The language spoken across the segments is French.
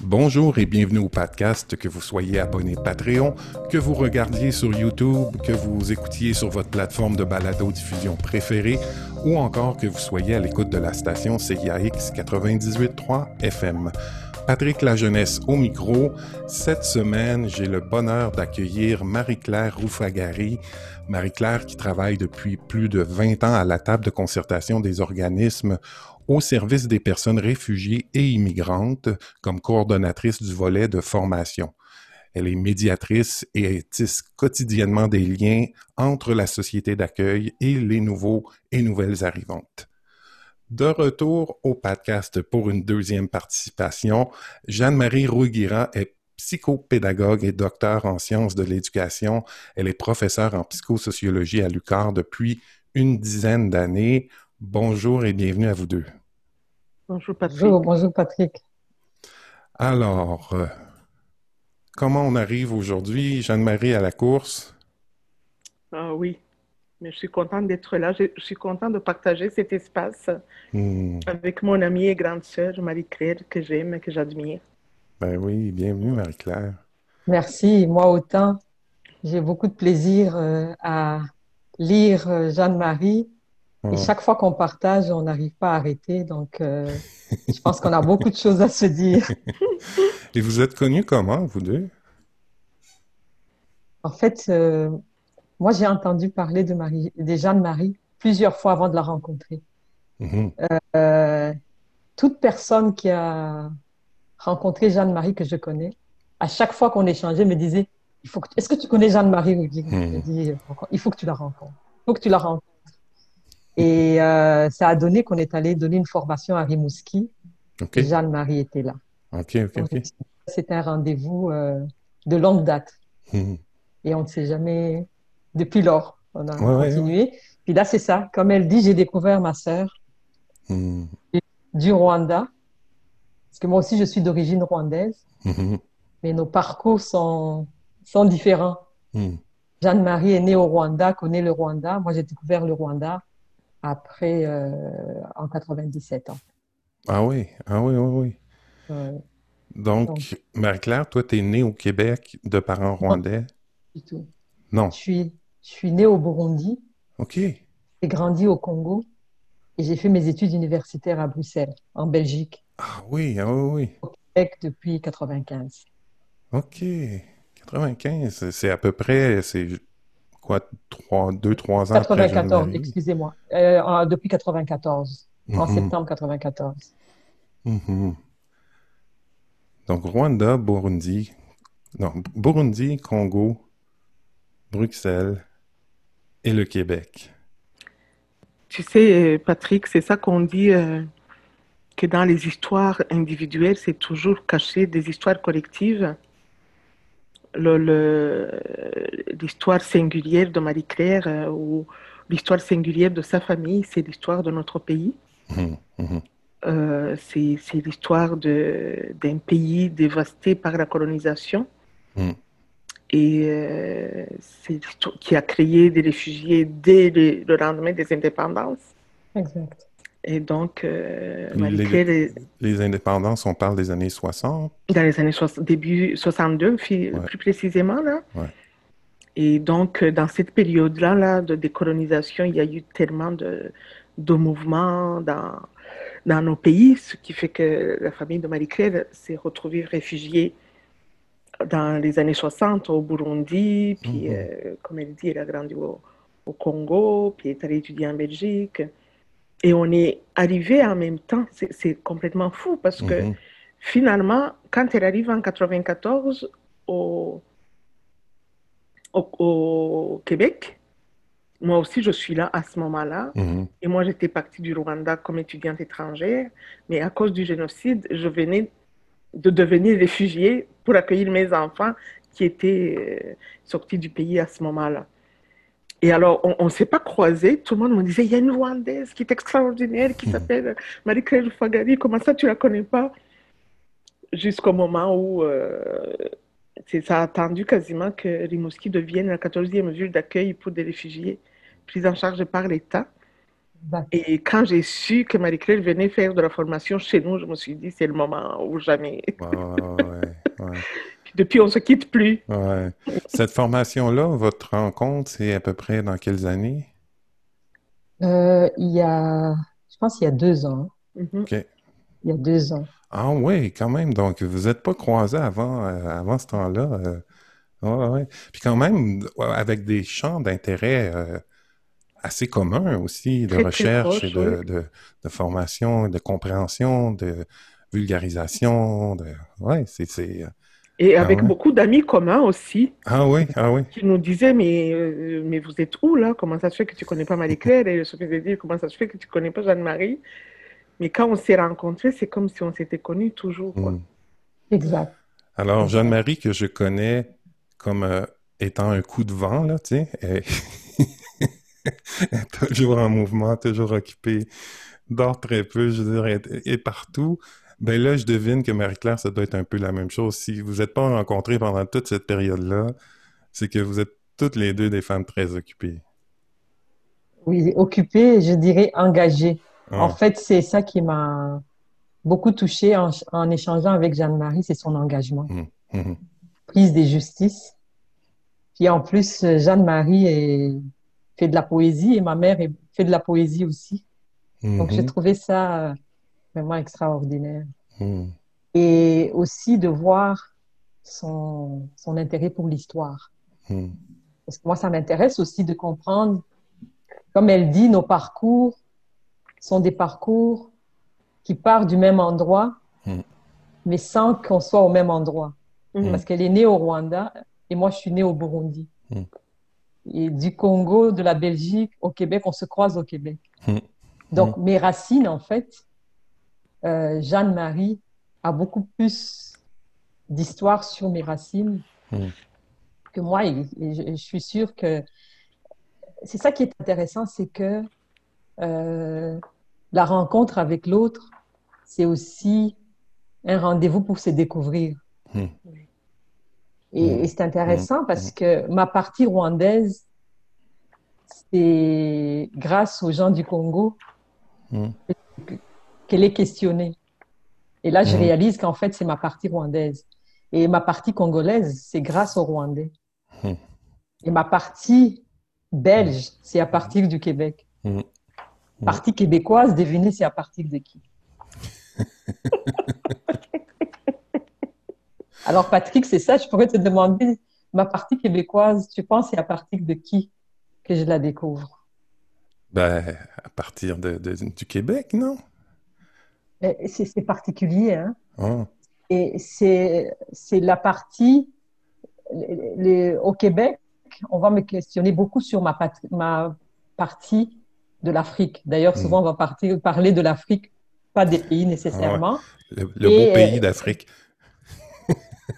Bonjour et bienvenue au podcast, que vous soyez abonné Patreon, que vous regardiez sur YouTube, que vous écoutiez sur votre plateforme de balado-diffusion préférée ou encore que vous soyez à l'écoute de la station CIAX 98.3 FM. Patrick La Jeunesse au micro. Cette semaine, j'ai le bonheur d'accueillir Marie-Claire Roufagari. Marie-Claire qui travaille depuis plus de 20 ans à la table de concertation des organismes au service des personnes réfugiées et immigrantes comme coordonnatrice du volet de formation. Elle est médiatrice et tisse quotidiennement des liens entre la société d'accueil et les nouveaux et nouvelles arrivantes. De retour au podcast pour une deuxième participation, Jeanne-Marie Rouguira est psychopédagogue et docteur en sciences de l'éducation. Elle est professeure en psychosociologie à l'UQAR depuis une dizaine d'années. Bonjour et bienvenue à vous deux. Bonjour Patrick. Bonjour, bonjour Patrick. Alors, euh, comment on arrive aujourd'hui, Jeanne-Marie, à la course? Ah oui, mais je suis contente d'être là. Je, suis contente de partager cet espace hmm. avec mon amie et grande sœur Marie-Claire, que j'aime et que j'admire. Ben oui, bienvenue Marie-Claire. Merci, moi autant. J'ai beaucoup de plaisir euh, à lire euh, Jeanne-Marie. Et chaque fois qu'on partage, on n'arrive pas à arrêter. Donc, euh, je pense qu'on a beaucoup de choses à se dire. et vous êtes connus comment, vous deux? En fait, moi, j'ai entendu parler de, Marie, de Jeanne-Marie plusieurs fois avant de la rencontrer. Mm-hmm. Euh, toute personne qui a rencontré Jeanne-Marie que je connais, à chaque fois qu'on échangeait, me disait il faut que Est-ce que tu connais Jeanne-Marie mm. Il faut que tu la rencontres. Il faut que tu la rencontres. Et euh, ça a donné qu'on est allé donner une formation à Rimouski. Jeanne-Marie était là. C'était un rendez-vous euh, de longue date. Mm-hmm. Et on ne s'est jamais depuis lors. On a continué. Puis là, c'est ça. Comme elle dit, j'ai découvert ma sœur hmm. du Rwanda. Parce que moi aussi, je suis d'origine rwandaise. Mais nos parcours sont, sont différents. Jeanne-Marie est née au Rwanda, connaît le Rwanda. Moi, j'ai découvert le Rwanda après, euh, en 97 ans. Ah oui, ah oui, oui, oui. Donc, Marie-Claire, toi, tu es née au Québec de parents rwandais? du tout. Non. Je suis, je suis née au Burundi. OK. J'ai grandi au Congo et j'ai fait mes études universitaires à Bruxelles, en Belgique. Ah oui, ah oui, oui. Au Québec depuis 95. OK. 95, c'est à peu près, c'est quoi, 3, 2, 3 ans 94, excusez-moi. Euh, depuis 94, en mhm. septembre 94. Mhm. Donc, Rwanda, Burundi, non, Burundi, Congo, Bruxelles et le Québec. Tu sais, Patrick, c'est ça qu'on dit euh, que dans les histoires individuelles, c'est toujours caché des histoires collectives. L'histoire singulière de Marie-Claire euh, ou l'histoire singulière de sa famille, c'est l'histoire de notre pays. Hum, hum. Euh, c'est l'histoire d'un pays dévasté par la colonisation. Hum et euh, c'est qui a créé des réfugiés dès le, lendemain des indépendances. Exact. Et donc, euh, les, les, indépendances, on parle des années 60 Dans les années 60, début 62, plus précisément. Là. Ouais. Et donc, dans cette période-là là, de décolonisation, il y a eu tellement de, de mouvements dans, dans nos pays, ce qui fait que la famille de Marie-Claire s'est retrouvée réfugiée dans les années 60 au Burundi, puis mhm. euh, comme elle dit, elle a grandi au, Congo, puis elle est allée étudier en Belgique. Et on est arrivé en même temps, c'est complètement fou parce que mhm. finalement, quand elle arrive en 94 au, au, Québec, moi aussi je suis là à ce moment-là. Mhm. Et moi j'étais partie du Rwanda comme étudiante étrangère, mais à cause du génocide, je venais de devenir réfugié pour accueillir mes enfants qui étaient euh, sortis du pays à ce moment-là. Et alors, on ne s'est pas croisés. Tout le monde me disait, il y a une Rwandaise qui est extraordinaire, qui hmm. s'appelle Marie-Claire Fagari. Comment ça, tu la connais pas? Jusqu'au moment où euh, ça a attendu quasiment que Rimouski devienne la 14e ville d'accueil pour des réfugiés pris en charge par l'État. Et quand j'ai su que Marie-Claire venait faire de la formation chez nous, je me suis dit, c'est le moment ou jamais. Depuis, on ne se quitte plus. Cette formation-là, votre rencontre, c'est à peu près dans quelles années? Euh, il y a, je pense, il y a deux ans. Mhm. OK. Il y a deux ans. Ah oui, quand même. Donc, vous n'êtes pas croisés avant, euh, avant ce temps-là. Euh... Puis quand même, avec des champs d'intérêt euh, assez communs aussi, de recherche et de, de, formation, de compréhension, de vulgarisation. De... Ouais, c'est... Euh, et ah avec beaucoup d'amis communs aussi. Ah oui, ah oui. Qui nous disaient, mais, euh, mais vous êtes où là? Comment ça se fait que tu ne connais pas Marie-Claire? Et je faisais dire, comment ça se fait que tu ne connais pas Jeanne-Marie? Mais quand on s'est rencontrés, c'est comme si on s'était connus toujours. Hmm. Exact. Alors, Jeanne-Marie, que je connais comme euh, étant un coup de vent, là, tu sais, toujours en mouvement, toujours occupée, dort très peu, je dirais, et partout. Ben là, je devine que Marie-Claire, ça doit être un peu la même chose. Si vous n'êtes pas rencontrés pendant toute cette période-là, c'est que vous êtes toutes les deux des femmes très occupées. Oui, occupées, je dirais engagées. Ah. En fait, c'est ça qui m'a beaucoup touchée en, échangeant avec Jeanne-Marie, c'est son engagement. Hum, hum, hum. Prise des justices. Puis en plus, Jeanne-Marie fait de la poésie et ma mère fait de la poésie aussi. Donc j'ai trouvé ça vraiment extraordinaire. Hmm. Et aussi de voir son, son intérêt pour l'histoire. Hmm. Parce que moi, ça m'intéresse aussi de comprendre, comme elle dit, nos parcours sont des parcours qui partent du même endroit, hmm. mais sans qu'on soit au même endroit. Parce qu'elle est née au Rwanda et moi, je suis née au Burundi. Et du Congo, de la Belgique, au Québec, on se croise au Québec. Donc, mes racines, en fait, euh, Jeanne-Marie a beaucoup plus d'histoire sur mes racines hmm. que moi. Et, je, suis sûre que c'est ça qui est intéressant, c'est que euh, la rencontre avec l'autre, c'est aussi un rendez-vous pour se découvrir. Hmm. Et, hmm. c'est intéressant parce que ma partie rwandaise, c'est grâce aux gens du Congo qu'elle est questionnée. Et là, je mhm. réalise qu'en fait, c'est ma partie rwandaise. Et ma partie congolaise, c'est grâce aux Rwandais. Mhm. Et ma partie belge, c'est à partir du Québec. Mhm. Partie québécoise, devinez, c'est à partir de qui? Alors, Patrick, c'est ça, je pourrais te demander, ma partie québécoise, tu penses, c'est à partir de qui que je la découvre? Ben, À partir de, du Québec, non? C'est particulier. Hein? Ah. Et c'est la partie. au Québec, on va me questionner beaucoup sur ma, ma partie de l'Afrique. D'ailleurs, hmm. souvent, on va partir, parler de l'Afrique, pas des pays nécessairement. Le, beau pays d'Afrique.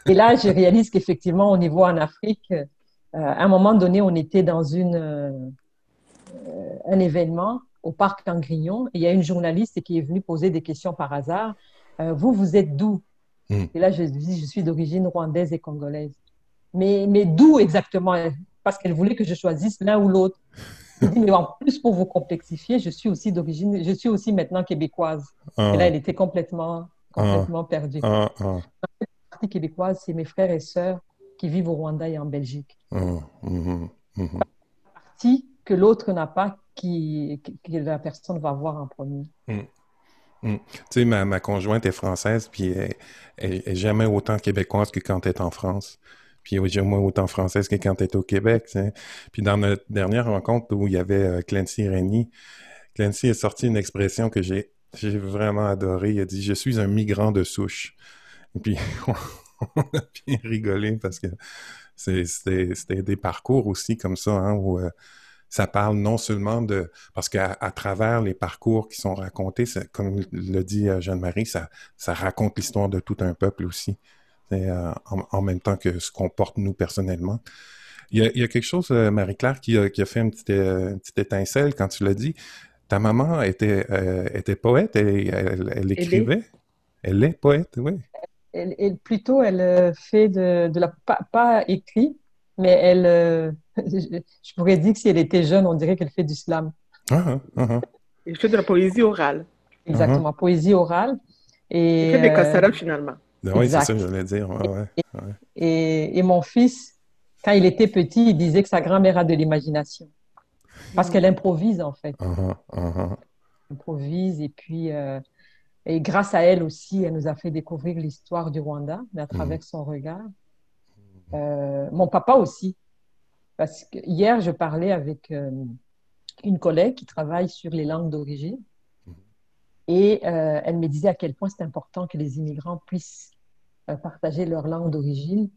et là, je réalise qu'effectivement, au niveau en Afrique, euh, à un moment donné, on était dans une, euh, un événement au parc Angrignon et il y a une journaliste qui est venue poser des questions par hasard. Euh, vous, vous êtes d'où? Hmm. Et là, je dis, je suis d'origine rwandaise et congolaise. Mais, mais d'où exactement? Parce qu'elle voulait que je choisisse l'un ou l'autre. mais en plus, pour vous complexifier, je suis aussi d'origine, je suis aussi maintenant québécoise. Et là, elle était complètement, complètement perdue. La partie québécoise, c'est mes frères et sœurs qui vivent au Rwanda et en Belgique. La partie que l'autre n'a pas, qui, que la personne va voir en premier. Mm. Mm. Tu sais, ma, ma, conjointe est française, puis elle, est jamais autant québécoise que quand elle est en France. Puis est jamais autant française que quand elle est au Québec. Puis dans notre dernière rencontre où il y avait euh, Clancy Rennie, Clancy a sorti une expression que j'ai vraiment adoré. Il a dit Je suis un migrant de souche. Puis on a bien rigolé parce que c'était des parcours aussi comme ça, hein, où euh, ça parle non seulement de... Parce qu'à à travers les parcours qui sont racontés, comme le dit euh, Jeanne-Marie, ça, ça raconte l'histoire de tout un peuple aussi, euh, en, même temps que ce qu'on porte nous personnellement. Il y a, il y a quelque chose, euh, Marie-Claire, qui a, qui a fait une petite, une petite étincelle quand tu l'as dit. Ta maman était, était poète, elle, elle, écrivait. Elle est. poète, oui. Elle, plutôt, elle fait de, de la... Pas, pas écrit, mais elle, euh, je pourrais dire que si elle était jeune, on dirait qu'elle fait du slam. Ah, ah, ah, Il fait de la poésie orale. Exactement, uh-huh. poésie orale. Et, il fait des casseroles finalement. Ben oui, c'est ça que je voulais dire. et, et, mon fils, quand il était petit, il disait que sa grand-mère a de l'imagination. Parce qu'elle improvise, en fait. Elle improvise. Et puis, euh, et grâce à elle aussi, elle nous a fait découvrir l'histoire du Rwanda, à travers mm. son regard. Euh, mon papa aussi. Parce que hier, je parlais avec euh, une collègue qui travaille sur les langues d'origine. Mm. Et elle me disait à quel point c'est important que les immigrants puissent partager leur langue d'origine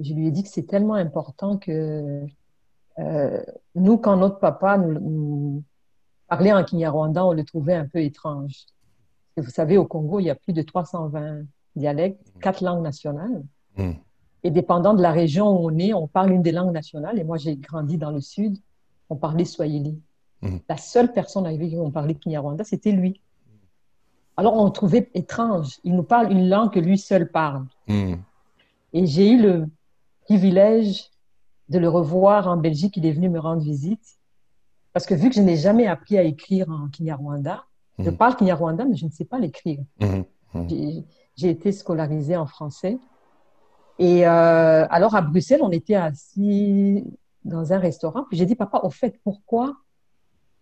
je lui ai dit que c'est tellement important que euh, nous, quand notre papa nous, parlait en Kinyarwanda, on le trouvait un peu étrange. vous savez, au Congo, il y a plus de 320 dialectes, quatre langues nationales. Hmm. Et dépendant de la région où on est, on parle une des langues nationales. Et moi, j'ai grandi dans le sud, on parlait Swahili. Hmm. La seule personne avec qui on parlait Kinyarwanda, c'était lui. Alors, on trouvait étrange. Il nous parle une langue que lui seul parle. Hmm. Et j'ai eu le privilège de le revoir en Belgique. Il est venu me rendre visite. Parce que vu que je n'ai jamais appris à écrire en Kinyarwanda, je mhm. parle Kinyarwanda, mais je ne sais pas l'écrire. J'ai été scolarisée en français. Et euh, alors à Bruxelles, on était assis dans un restaurant. Puis j'ai dit, papa, au fait, pourquoi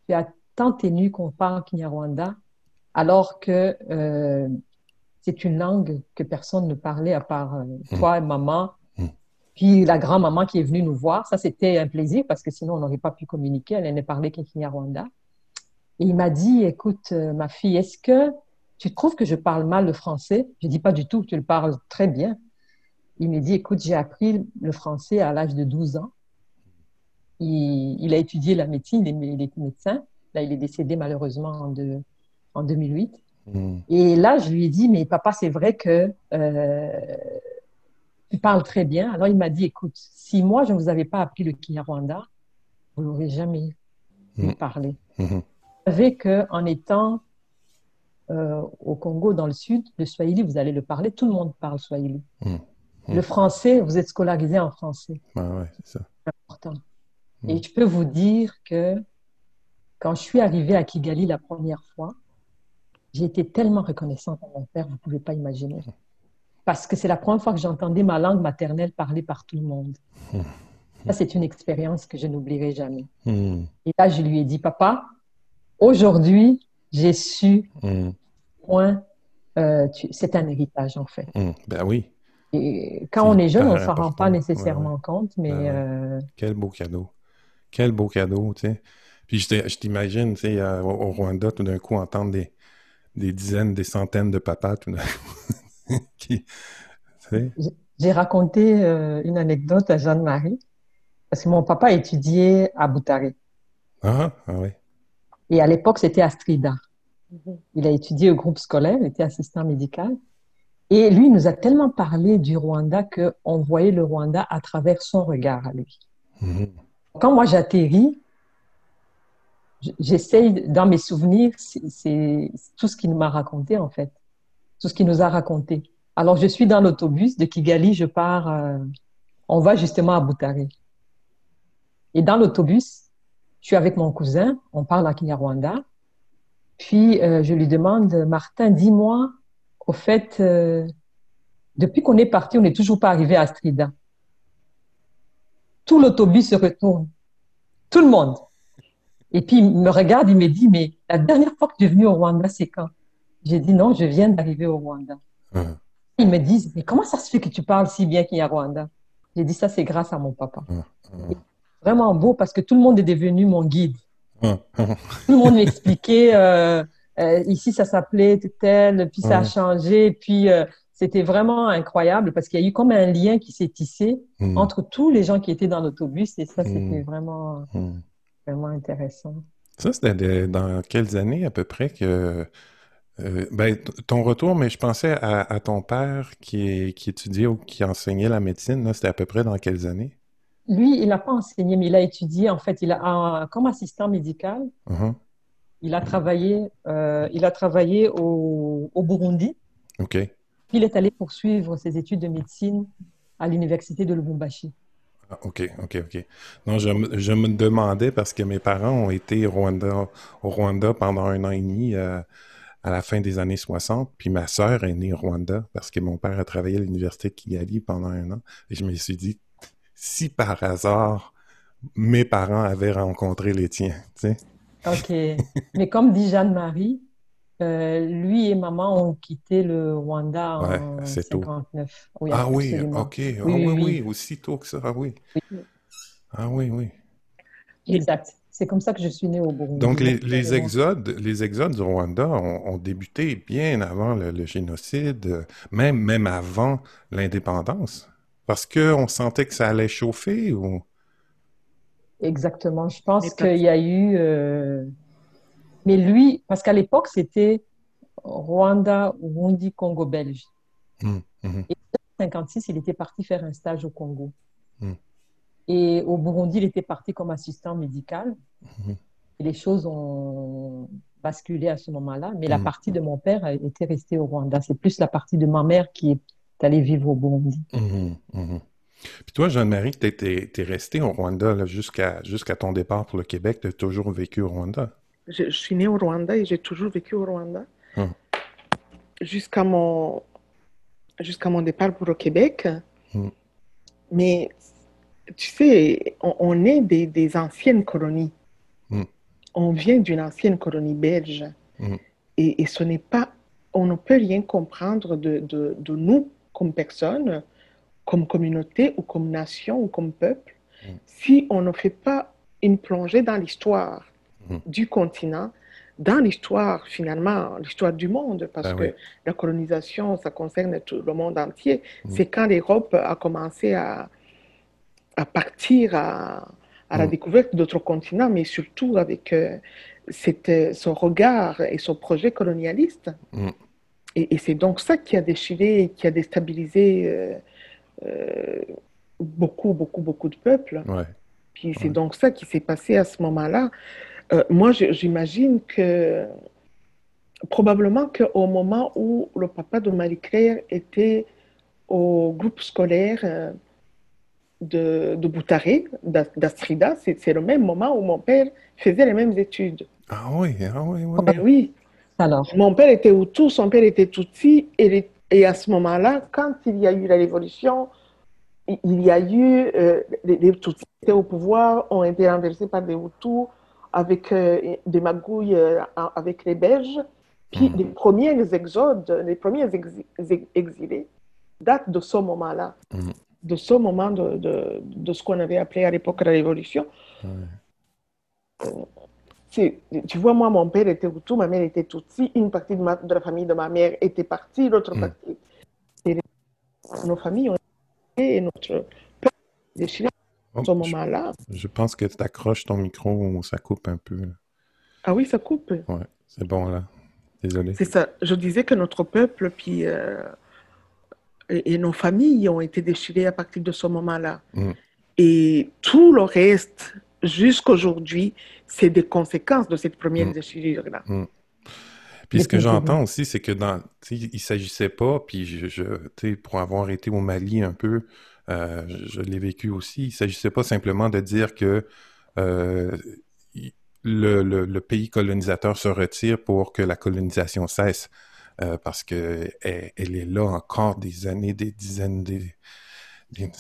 tu as tant tenu qu'on parle Kinyarwanda alors que euh, c'est une langue que personne ne parlait à part euh, toi et maman puis la grand-maman qui est venue nous voir, ça c'était un plaisir parce que sinon on n'aurait pas pu communiquer. Elle ne parlait qu'en Rwanda. Et il m'a dit, écoute, euh, ma fille, est-ce que tu trouves que je parle mal le français? Je dis pas du tout, tu le parles très bien. Il m'a dit, écoute, j'ai appris le français à l'âge de 12 ans. Il, a étudié la médecine, il est, médecin. Là, il est décédé malheureusement en, en 2008. Hmm. Et là, je lui ai dit, mais papa, c'est vrai que euh, tu parles très bien. Alors il m'a dit, écoute, si moi je ne vous avais pas appris le Kinyarwanda, vous n'aurez jamais pu mm. parler. Mm-hmm. Vous savez qu'en étant euh, au Congo, dans le sud, le Swahili, vous allez le parler, tout le monde parle Swahili. Le français, vous êtes scolarisé en français. Ah c'est important. Et je peux vous dire que quand je suis arrivée à Kigali la première fois, j'ai été tellement reconnaissante à mon père, vous ne pouvez pas imaginer parce que c'est la première fois que j'entendais ma langue maternelle parlée par tout le monde. Ça, c'est une expérience que je n'oublierai jamais. Hmm. Et là, je lui ai dit, papa, aujourd'hui, j'ai su, hmm. point, euh, c'est un héritage, en fait. Hmm. Ben oui. Et quand on est jeune, on ne s'en rend pas nécessairement compte, mais... Euh, Quel beau cadeau. Quel beau cadeau, tu sais. Puis je t'imagine, tu sais, au Rwanda, tout d'un coup, entendre des, des dizaines, des centaines de papas, tout d'un coup. J'ai raconté euh, une anecdote à Jeanne-Marie parce que mon papa étudiait à Boutaré. Ah, ah oui. Et à l'époque, c'était à Strida. Mhm. Il a étudié au groupe scolaire, il était assistant médical. Et lui, il nous a tellement parlé du Rwanda qu'on voyait le Rwanda à travers son regard à lui. Mhm. Quand moi j'atterris, j'essaye, dans mes souvenirs, c'est tout ce qu'il m'a raconté en fait tout ce qu'il nous a raconté. Alors, je suis dans l'autobus de Kigali, je pars, euh, on va justement à Butare. Et dans l'autobus, je suis avec mon cousin, on parle à Kinyarwanda. Puis, euh, je lui demande, Martin, dis-moi, au fait, euh, depuis qu'on est parti, on n'est toujours pas arrivé à Strida. Tout l'autobus se retourne. Tout le monde. Et puis, il me regarde, il me dit, mais la dernière fois que tu es venu au Rwanda, c'est quand? J'ai dit non, je viens d'arriver au Rwanda. Hum. Ils me disent, mais comment ça se fait que tu parles si bien qu'il y a Rwanda? J'ai dit, ça, c'est grâce à mon papa. Hum, hum. Vraiment beau parce que tout le monde est devenu mon guide. Tout le monde m'expliquait, euh, euh, ici, ça s'appelait tel, puis ça a changé, puis euh, c'était vraiment incroyable parce qu'il y a eu comme un lien qui s'est tissé entre tous les gens qui étaient dans l'autobus et ça, c'était vraiment, vraiment intéressant. Ça, c'était dans quelles années à peu près que euh, ben, ton retour, mais je pensais à, ton père qui, qui, étudiait ou qui enseignait la médecine. C'était à peu près dans quelles années? Lui, il n'a pas enseigné, mais il a étudié, en fait, il a, comme assistant médical. Uh-huh. Il a travaillé, euh, il a travaillé au, au, Burundi. OK. il est allé poursuivre ses études de médecine à l'université de Lubumbashi. Ah, OK, OK, OK. Non, je, me demandais parce que mes parents ont été au Rwanda, au Rwanda pendant un an et demi euh, à la fin des années 60, puis ma sœur est née au Rwanda parce que mon père a travaillé à l'université de Kigali pendant un an. Et je me suis dit, si par hasard mes parents avaient rencontré les tiens, tu sais. OK. Mais comme dit Jeanne-Marie, euh, lui et maman ont quitté le Rwanda en 1959. ah oui, ok. Oui, ah oui, oui, aussi tôt que ça. Ah oui. Ah oui, oui. Exact. C'est comme ça que je suis née au Burundi. Donc, les, exodes, les exodes du Rwanda ont, débuté bien avant le, génocide, même, même avant l'indépendance. Parce qu'on sentait que ça allait chauffer ou... Exactement. Je pense qu'il y a eu... Euh, mais lui, parce qu'à l'époque, c'était Rwanda, Burundi, Congo belge. Mmh, mmh. Et en 1956, il était parti faire un stage au Congo. Mmh. Et au Burundi, il était parti comme assistant médical. Et les choses ont basculé à ce moment-là. Mais la partie de mon père était restée au Rwanda. C'est plus la partie de ma mère qui est allée vivre au Burundi. Puis toi, Jeanne-Marie, tu es, restée au Rwanda jusqu'à ton départ pour le Québec. Tu as toujours vécu au Rwanda? Je, suis née au Rwanda et j'ai toujours vécu au Rwanda. Hum. Jusqu'à mon, jusqu'à mon départ pour le Québec. Hum. Mais tu sais, on, est des, des, anciennes colonies. Hum. On vient d'une ancienne colonie belge. Et, et, ce n'est pas, on ne peut rien comprendre de, de, de, nous comme personnes, comme communauté ou comme nation ou comme peuple, si on ne fait pas une plongée dans l'histoire Mhm. du continent dans l'histoire, finalement, l'histoire du monde, parce ben que la colonisation, ça concerne tout le monde entier. Mhm. C'est quand l'Europe a commencé à, à partir à, à la découverte d'autres continents, mais surtout avec euh, son regard et son projet colonialiste. Et, c'est donc ça qui a déchiré, qui a déstabilisé euh, euh, beaucoup, beaucoup, beaucoup de peuples. Puis c'est donc ça qui s'est passé à ce moment-là. Euh, moi, j'imagine que probablement qu'au moment où le papa de Marie-Claire était au groupe scolaire euh, de, de Boutaré, d'Astrida, c'est le même moment où mon père faisait les mêmes études. Ah oui, ah oui, oui. Ben oui. Alors. Mon père était Hutu, son père était Tutsi, et, et à ce moment-là, quand il y a eu la révolution, il y a eu, euh, les, les Tutsis étaient au pouvoir, ont été renversés par des Hutus, avec euh, des magouilles euh, avec les Belges. Puis mhm. les premiers exodes, les premiers exilés datent de ce moment-là, mhm. de ce moment de, de, de ce qu'on avait appelé à l'époque la Révolution. Euh, tu vois, moi, mon père était Hutu, ma mère était Tutsi, une partie de, de, la famille de ma mère était partie, l'autre mhm. partie. Et nos familles ont été, et notre père déchiré ce moment-là. Je pense que tu accroches ton micro ou ça coupe un peu. Ah oui, ça coupe. Ouais, c'est bon là. Désolé. C'est ça. Je disais que notre peuple puis, euh, et, nos familles ont été déchirées à partir de ce moment-là. Mm. Et tout le reste, jusqu'aujourd'hui, c'est des conséquences de cette première mm. déchirure-là. Mm. Puis ce que j'entends aussi, c'est que dans, il ne s'agissait pas, puis je, je pour avoir été au Mali un peu, euh, je l'ai vécu aussi. Il ne s'agissait pas simplement de dire que euh, le, pays colonisateur se retire pour que la colonisation cesse, euh, parce qu'elle elle est là encore des années, des dizaines, des,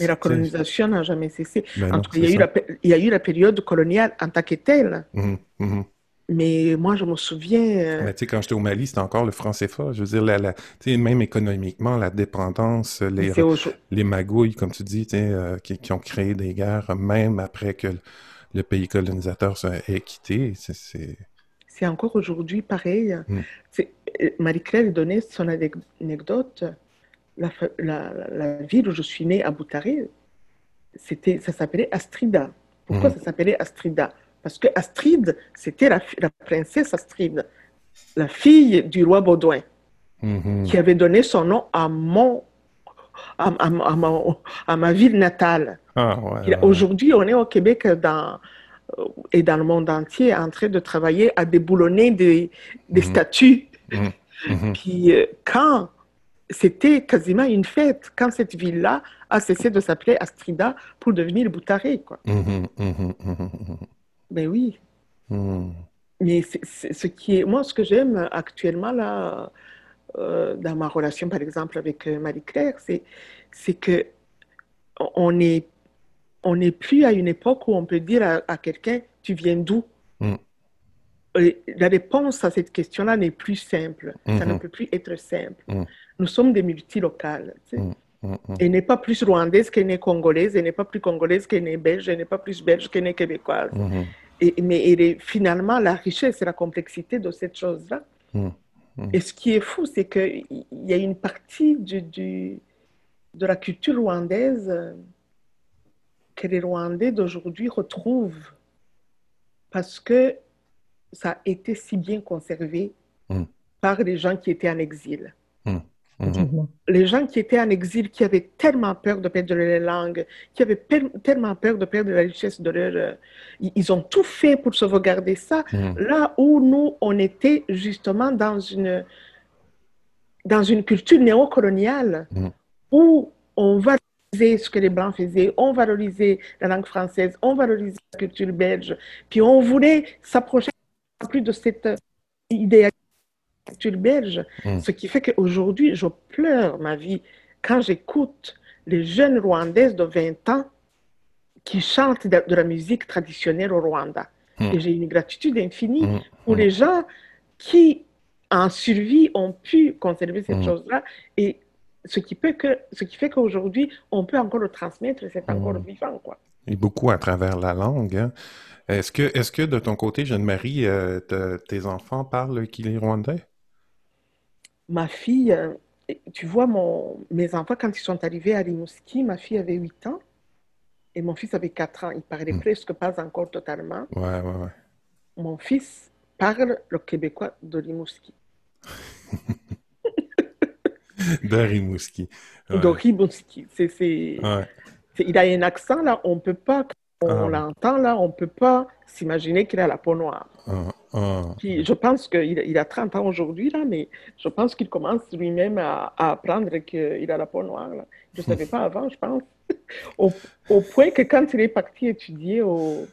mais la colonisation n'a jamais cessé. il, y a eu la, il, y a eu la, période coloniale en tant que telle. Mmh, mmh. Mais moi, je me souviens. Euh, Mais tu sais, quand j'étais au Mali, c'était encore le franc CFA. Je veux dire, la, la même économiquement, la dépendance, les, les magouilles, comme tu dis, euh, qui, qui, ont créé des guerres, même après que le pays colonisateur ait quitté. C'est encore aujourd'hui pareil. Hmm. Euh, Marie-Claire donnait son anecdote. La, la, ville où je suis née, à Boutaré, ça s'appelait Astrida. Pourquoi hmm. ça s'appelait Astrida? Parce que Astrid, c'était la, princesse Astrid, la fille du roi Baudouin, mhm. qui avait donné son nom à mon à, à, ma, ville natale. Ah, aujourd'hui, on est au Québec dans, et dans le monde entier en train de travailler à déboulonner des, des mhm. statues. Mhm. Puis euh, quand c'était quasiment une fête quand cette ville-là a cessé de s'appeler Astrida pour devenir Boutaré. Quoi. Mmh, mmh, mmh, ben oui. Mais ce qui est, moi, ce que j'aime actuellement là, euh, dans ma relation, par exemple, avec euh, Marie-Claire, c'est, c'est que on n'est on est plus à une époque où on peut dire à, à quelqu'un, tu viens d'où? La réponse à cette question-là n'est plus simple. Ça ne mhm. peut plus être simple. Mhm. Nous sommes des multilocales. Tu sais. Mhm. Elle n'est pas plus rwandaise qu'elle n'est congolaise, elle n'est pas plus congolaise qu'elle n'est belge, elle n'est pas plus belge qu'elle n'est québécoise. Et, mais finalement, la richesse et la complexité de cette chose-là. Et ce qui est fou, c'est qu'il y a une partie du, du, de la culture rwandaise que les Rwandais d'aujourd'hui retrouvent parce que ça a été si bien conservé mm. par les gens qui étaient en exil. Mm. Mm-hmm. Les gens qui étaient en exil, qui avaient tellement peur de perdre leur langue, qui avaient tellement peur de perdre la richesse de leur... Euh, ils ont tout fait pour sauvegarder ça. Mm. Là où nous, on était justement dans une, dans une culture néocoloniale, où on valorisait ce que les Blancs faisaient, on valorisait la langue française, on valorisait la culture belge, puis on voulait s'approcher plus de cette idée belge, mm. ce qui fait qu'aujourd'hui, je pleure ma vie quand j'écoute les jeunes Rwandaises de 20 ans qui chantent de, la musique traditionnelle au Rwanda. Mm. Et j'ai une gratitude infinie mm. pour les gens qui, en survie, ont pu conserver cette chose-là. Et ce qui, peut que, ce qui fait qu'aujourd'hui, on peut encore le transmettre, c'est encore vivant. Quoi. Et beaucoup à travers la langue. Hein. Est-ce que, est que de ton côté, Jeanne-Marie, euh, tes enfants parlent qu'il rwandais? Ma fille, euh, tu vois, mon, mes enfants, quand ils sont arrivés à Rimouski, ma fille avait 8 ans et mon fils avait 4 ans. Il parlait hmm. presque pas encore totalement. Ouais, ouais, ouais. Mon fils parle le québécois de Rimouski. de Rimouski. De Rimouski. C'est, il a un accent, là, on ne peut pas on ah. l'entend là, on ne peut pas s'imaginer qu'il a la peau noire. Ah, ah. je pense qu'il il a 30 ans aujourd'hui, là, mais je pense qu'il commence lui-même à, apprendre qu'il a la peau noire. Je ne savais pas avant, je pense. Au, point que quand il est parti étudier au,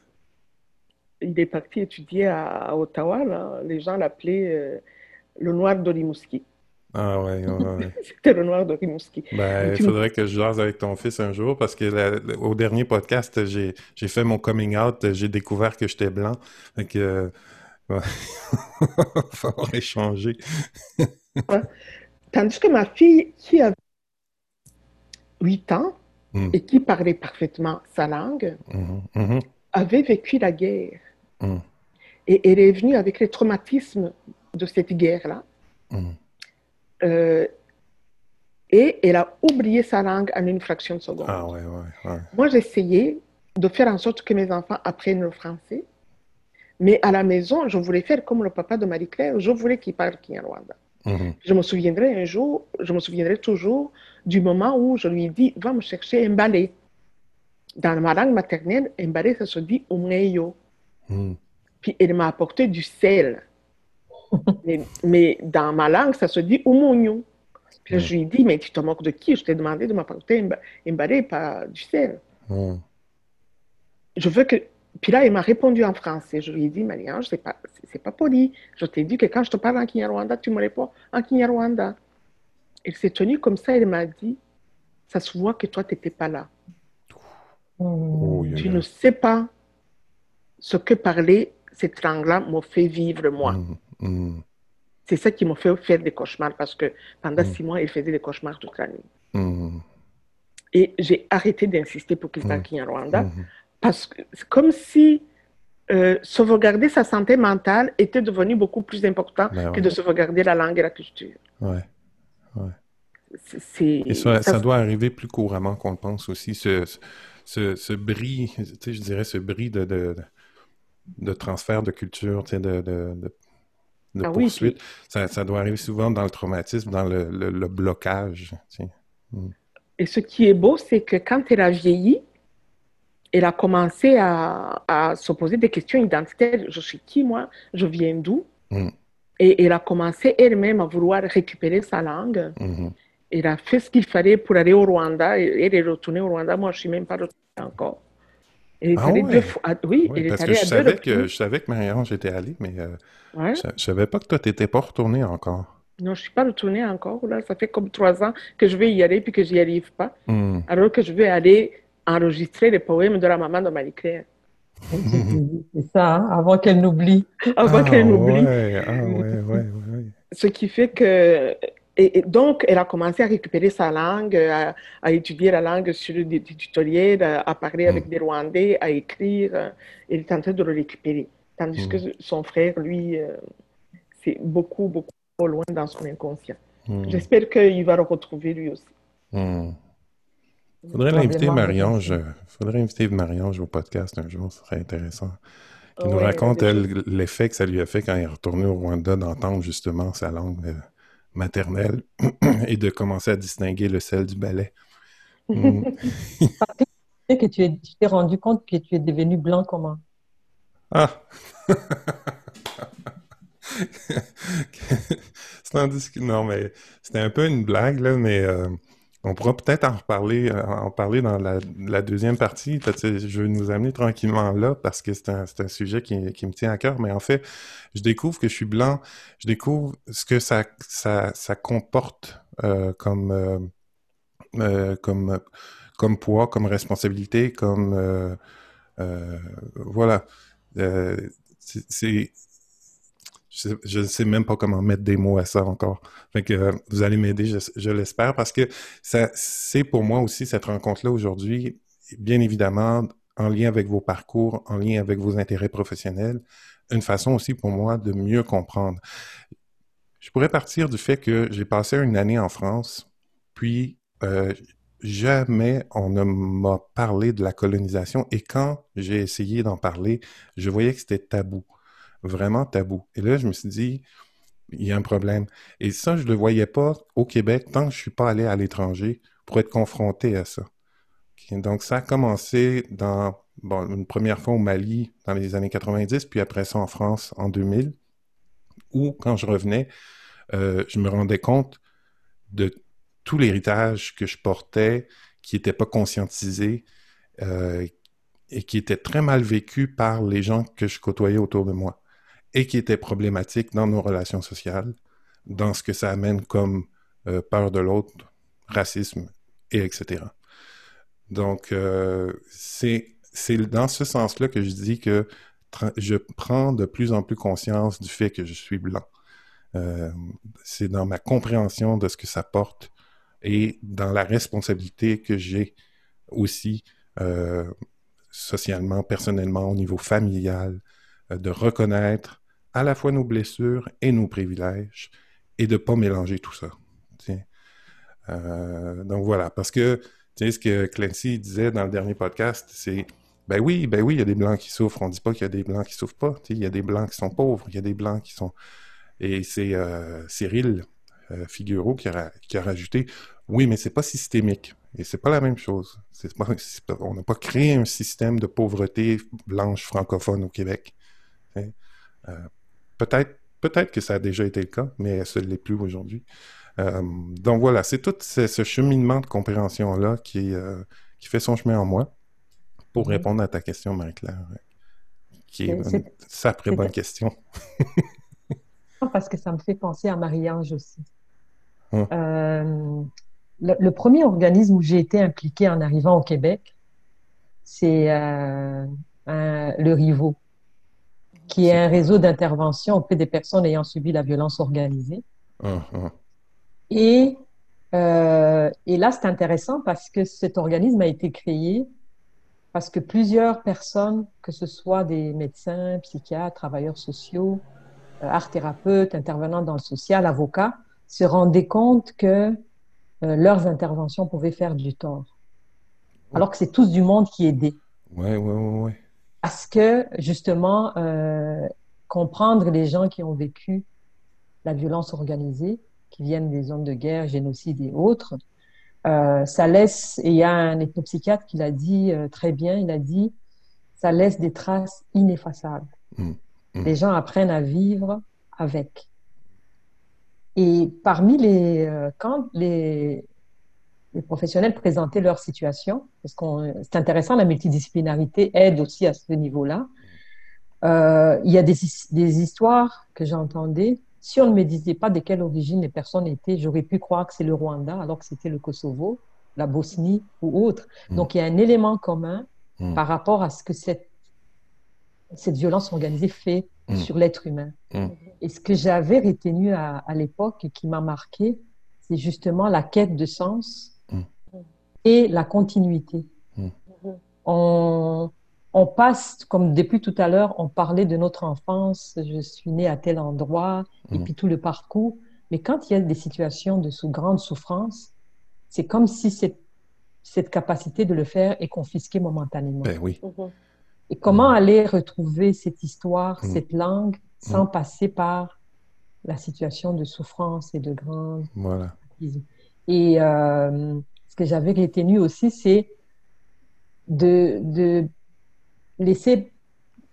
il est parti étudier à, Ottawa, là, les gens l'appelaient euh, le noir d'Olimouski. Ah ouais, ouais, C'était le noir de Rimouski. Ben, il faudrait que je jase avec ton fils un jour parce que au dernier podcast, j'ai fait mon coming out, j'ai découvert que j'étais blanc. Fait que, euh, il falloir échanger. Tandis que ma fille, qui avait 8 ans hmm. et qui parlait parfaitement sa langue, mhm, mhm. avait vécu la guerre. Hmm. Et elle est venue avec les traumatismes de cette guerre-là. Hmm. Euh, et elle a oublié sa langue en une fraction de seconde. Ah, ouais, ouais, Moi, j'essayais de faire en sorte que mes enfants apprennent le français. Mais à la maison, je voulais faire comme le papa de Marie-Claire. Je voulais qu'il parle Kinyarwanda. Mm Je me souviendrai un jour, je me souviendrai toujours du moment où je lui ai dit Va me chercher un balai. Dans ma langue maternelle, un balai, ça se dit umneyo. Mm. Puis elle m'a apporté du sel mais, dans ma langue, ça se dit umunyu. Puis je lui ai dit, mais tu te moques de qui? Je t'ai demandé de m'apporter un balai, pas du sel. Je veux que. Puis là, il m'a répondu en français. Je lui ai dit, Marie-Ange, c'est pas, c'est pas poli. Je t'ai dit que quand je te parle en Kinyarwanda, tu me réponds en Kinyarwanda. Elle s'est tenue comme ça, elle m'a dit, ça se voit que toi, tu n'étais pas là. Oh, tu ne sais pas ce que parler cette langue-là m'a fait vivre moi. Mmh. Mm. C'est ça qui m'a fait faire des cauchemars parce que pendant mm. six mois, il faisait des cauchemars toute la nuit. Mm. Et j'ai arrêté d'insister pour qu'il parle Rwanda mm-hmm. parce que c'est comme si euh, sauvegarder sa santé mentale était devenu beaucoup plus important ben que de sauvegarder la langue et la culture. Ouais. ouais. Et ça, ça, doit arriver plus couramment qu'on le pense aussi, ce, ce, ce bris, tu sais, je dirais ce bris de, de, de transfert de culture, tu sais, de, de, de ah poursuite. ça, ça, doit arriver souvent dans le traumatisme, dans le, le, blocage. Hmm. Et ce qui est beau, c'est que quand elle a vieilli, elle a commencé à, à se poser des questions identitaires. Je suis qui, moi? Je viens d'où? Hmm. Et elle a commencé elle-même à vouloir récupérer sa langue. Hmm. il a fait ce qu'il fallait pour aller au Rwanda. Il est retourné au Rwanda. Moi, je ne suis même pas retourné encore. Il est ah allé deux fois. oui, il est allé que je, savais que, je savais que Marie-Ange était allée, mais euh, je ne savais pas que toi, tu n'étais pas retourné encore. Non, je ne suis pas retournée encore. Là. Ça fait comme trois ans que je vais y aller puis que je n'y arrive pas. Hmm. Alors que je vais aller enregistrer les poèmes de la maman de Marie-Claire. C'est ça, hein, avant qu'elle n'oublie. Avant ah qu'elle n'oublie. Ah, Ce qui fait que et, donc, elle a commencé à récupérer sa langue, à, étudier la langue sur des, tutoriels, à, parler avec hmm. des Rwandais, à écrire. Elle est en train de le récupérer. Tandis que son frère, lui, euh, c'est beaucoup, beaucoup trop loin dans son inconscient. Hmm. J'espère qu'il va le retrouver lui aussi. Il faudrait l'inviter, Marie-Ange. faudrait inviter Marie-Ange au podcast un jour, ce serait intéressant. Qui nous raconte, l'effet que ça lui a fait quand il est retourné au Rwanda d'entendre justement sa langue. Euh, maternelle et de commencer à distinguer le sel du balai. Mm. que tu t'es rendu compte que tu es devenu blanc comment? Ah Non, mais c'était un peu une blague, là, mais euh, on pourra peut-être en reparler, euh, en parler dans la, deuxième partie. Je vais nous amener tranquillement là parce que c'est un, sujet qui, me tient à cœur. Mais en fait, je découvre que je suis blanc. Je découvre ce que ça, ça, ça comporte euh, comme, euh, comme, comme poids, comme responsabilité, comme voilà. c'est je ne sais même pas comment mettre des mots à ça encore. Fait que euh, vous allez m'aider, je, l'espère, parce que c'est pour moi aussi cette rencontre-là aujourd'hui, bien évidemment, en lien avec vos parcours, en lien avec vos intérêts professionnels, une façon aussi pour moi de mieux comprendre. Je pourrais partir du fait que j'ai passé une année en France, puis euh, jamais on ne m'a parlé de la colonisation, et quand j'ai essayé d'en parler, je voyais que c'était tabou vraiment tabou. Et là, je me suis dit, il y a un problème. Et ça, je ne le voyais pas au Québec tant que je ne suis pas allé à l'étranger pour être confronté à ça. Donc, ça a commencé dans, une première fois au Mali dans les années 90, puis après ça en France en 2000, où, quand je revenais, euh, je me rendais compte de tout l'héritage que je portais, qui n'était pas conscientisé, euh, et qui était très mal vécu par les gens que je côtoyais autour de moi et qui était problématique dans nos relations sociales, dans ce que ça amène comme euh, peur de l'autre, racisme, et etc. Donc, euh, c'est dans ce sens-là que je dis que je prends de plus en plus conscience du fait que je suis blanc. Euh, c'est dans ma compréhension de ce que ça porte et dans la responsabilité que j'ai aussi socialement, personnellement, au niveau familial, de reconnaître à la fois nos blessures et nos privilèges et de ne pas mélanger tout ça. Euh, donc voilà, parce que ce que Clancy disait dans le dernier podcast, c'est ben oui, ben oui, il y a des blancs qui souffrent. On ne dit pas qu'il y a des blancs qui souffrent pas. Il y a des blancs qui sont pauvres, il y a des blancs qui sont. Et c'est euh, Cyril euh, Figuereau qui a, qui a rajouté oui, mais c'est pas systémique. Et c'est pas la même chose. on n'a pas créé un système de pauvreté blanche francophone au Québec. Euh, Peut-être peut-être que ça a déjà été le cas, mais ce ne l'est plus aujourd'hui. Euh, donc voilà, c'est tout ce, cheminement de compréhension-là qui, euh, qui fait son chemin en moi pour mhm. répondre à ta question, Marie-Claire, qui est, une sacrée bonne question. Parce que ça me fait penser à Marie-Ange aussi. Hein? Euh, le, premier organisme où j'ai été impliqué en arrivant au Québec, c'est le Rivo qui est un réseau d'intervention auprès des personnes ayant subi la violence organisée. Uh-huh. Et, euh, et là, c'est intéressant parce que cet organisme a été créé parce que plusieurs personnes, que ce soit des médecins, psychiatres, travailleurs sociaux, euh, art thérapeutes, intervenants dans le social, avocats, se rendaient compte que euh, leurs interventions pouvaient faire du tort. Alors que c'est tous du monde qui aidait. Ouais, ouais, ouais, ouais. Parce que, justement, euh, comprendre les gens qui ont vécu la violence organisée, qui viennent des zones de guerre, génocide et autres, euh, ça laisse, et il y a un ethnopsychiatre qui l'a dit euh, très bien, il a dit, ça laisse des traces ineffaçables. Mmh. Mmh. Les gens apprennent à vivre avec. Et parmi les, euh, quand les, les professionnels présentaient leur situation, parce que c'est intéressant, la multidisciplinarité aide aussi à ce niveau-là. Euh, il y a des, des histoires que j'entendais. Si on ne me disait pas de quelle origine les personnes étaient, j'aurais pu croire que c'est le Rwanda alors que c'était le Kosovo, la Bosnie ou autre. Mm. Donc il y a un élément commun mm. par rapport à ce que cette, cette violence organisée fait mm. sur l'être humain. Et ce que j'avais retenu à, à l'époque et qui m'a marqué, c'est justement la quête de sens et la continuité. Hmm. On, on, passe, comme depuis tout à l'heure, on parlait de notre enfance, je suis né à tel endroit, et hmm. puis tout le parcours. Mais quand il y a des situations de sous grande souffrance, c'est comme si cette, cette capacité de le faire est confisquée momentanément. Ben oui. Et comment hmm. aller retrouver cette histoire, cette langue, sans passer par la situation de souffrance et de grande... Voilà. Et euh, ce que j'avais retenu aussi, c'est de, de laisser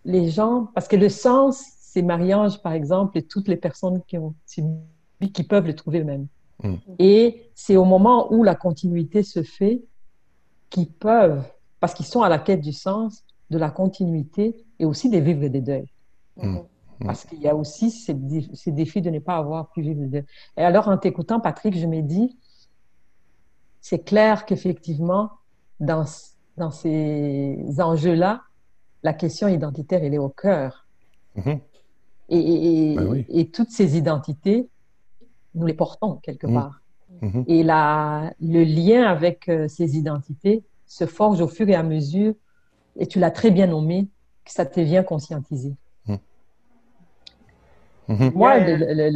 les gens, parce que le sens, c'est Marie-Ange, par exemple, et toutes les personnes qui ont qui peuvent le trouver eux-mêmes. Mm. Et c'est au moment où la continuité se fait qu'ils peuvent, parce qu'ils sont à la quête du sens, de la continuité et aussi des vivre des deuils. Mm. Mm. Parce qu'il y a aussi ces, ces, défis de ne pas avoir pu vivre des deuils. Et alors, en t'écoutant, Patrick, je me dis, c'est clair qu'effectivement, dans, dans ces enjeux-là, la question identitaire, elle est au cœur. Mm-hmm. Et, ben et, toutes ces identités, nous les portons quelque mm. part. Mm-hmm. Et la, le lien avec euh, ces identités se forge au fur et à mesure, et tu l'as très bien nommé, que ça te vient conscientiser. Moi,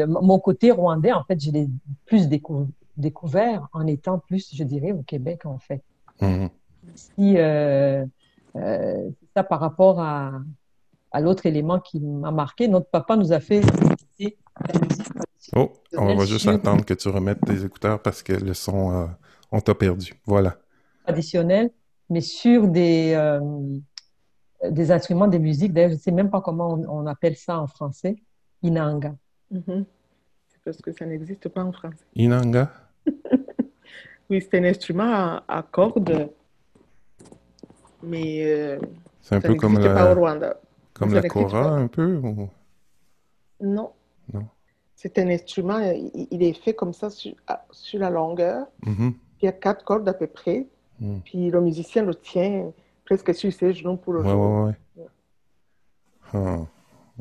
mon côté rwandais, en fait, je l'ai plus découvert découvert en étant plus, je dirais, au Québec, en fait. Mhm. Si, euh, euh, ça par rapport à, à l'autre élément qui m'a marqué, notre papa nous a fait la musique Oh, on va juste attendre que tu remettes tes écouteurs parce que le son, euh, on t'a perdu. Voilà. Traditionnel, mais sur des, euh, des instruments de musique. D'ailleurs, je ne sais même pas comment on, appelle ça en français. Inanga. Mhm parce que ça n'existe pas en français. Inanga? Oui, c'est un instrument à, cordes, mais euh, c'est un peu comme la, pas au Rwanda. Comme la kora, un peu Non. Non. C'est un instrument, il, est fait comme ça sur, sur la longueur. Mm-hmm. Il y a quatre cordes à peu près. Mm. Puis le musicien le tient presque sur ses genoux pour le jouer. Ouais, ouais, ah,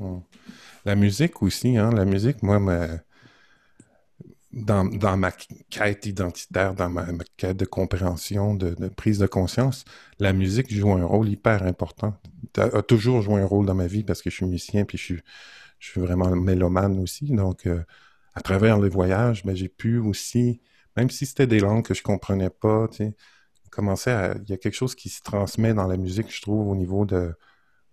ah. La musique aussi, hein. La musique, moi, ma dans, dans, ma quête identitaire, dans ma, quête de compréhension, de, prise de conscience, la musique joue un rôle hyper important. A, toujours joué un rôle dans ma vie parce que je suis musicien puis je suis, je suis vraiment mélomane aussi. Donc, euh, à travers les voyages, ben, j'ai pu aussi, même si c'était des langues que je comprenais pas, tu sais. Il y a quelque chose qui se transmet dans la musique, je trouve, au niveau de,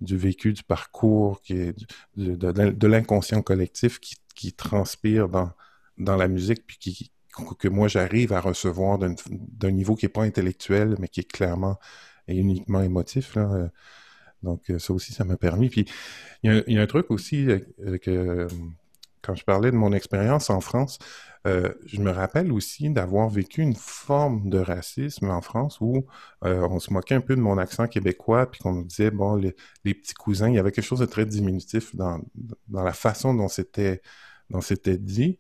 du vécu, du parcours, qui de, de l'inconscient collectif qui, qui transpire dans dans la musique, puis qui, que moi j'arrive à recevoir d'un niveau qui n'est pas intellectuel, mais qui est clairement et uniquement émotif. Là. Donc ça aussi, ça m'a permis. Puis il y, a un truc aussi euh, que quand je parlais de mon expérience en France, euh, je me rappelle aussi d'avoir vécu une forme de racisme en France où euh, on se moquait un peu de mon accent québécois, puis qu'on me disait, bon, les, petits cousins, il y avait quelque chose de très diminutif dans, dans la façon dont c'était dit.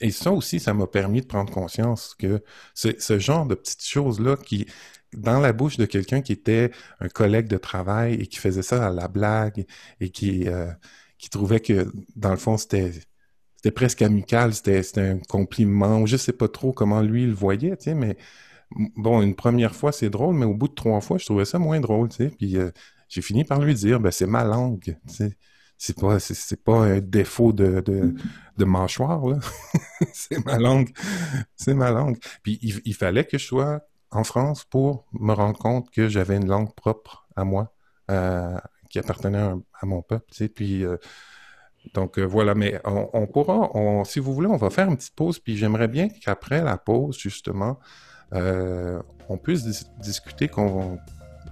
Et ça aussi, ça m'a permis de prendre conscience que ce genre de petites choses-là qui, dans la bouche de quelqu'un qui était un collègue de travail et qui faisait ça à la blague et qui, euh, qui trouvait que, dans le fond, c'était c'était presque amical, c'était un compliment, je sais pas trop comment lui le voyait, tu sais, mais bon, une première fois, c'est drôle, mais au bout de trois fois, je trouvais ça moins drôle, tu sais, puis euh, j'ai fini par lui dire, ben c'est ma langue, c'est pas c'est pas un défaut de, de, de mâchoire là. C'est ma langue. C'est ma langue. Puis il, fallait que je sois en France pour me rendre compte que j'avais une langue propre à moi euh, qui appartenait à, mon peuple tu sais. Puis euh, donc euh, voilà. Mais on, pourra on, si vous voulez on va faire une petite pause. Puis j'aimerais bien qu'après la pause justement on puisse discuter qu'on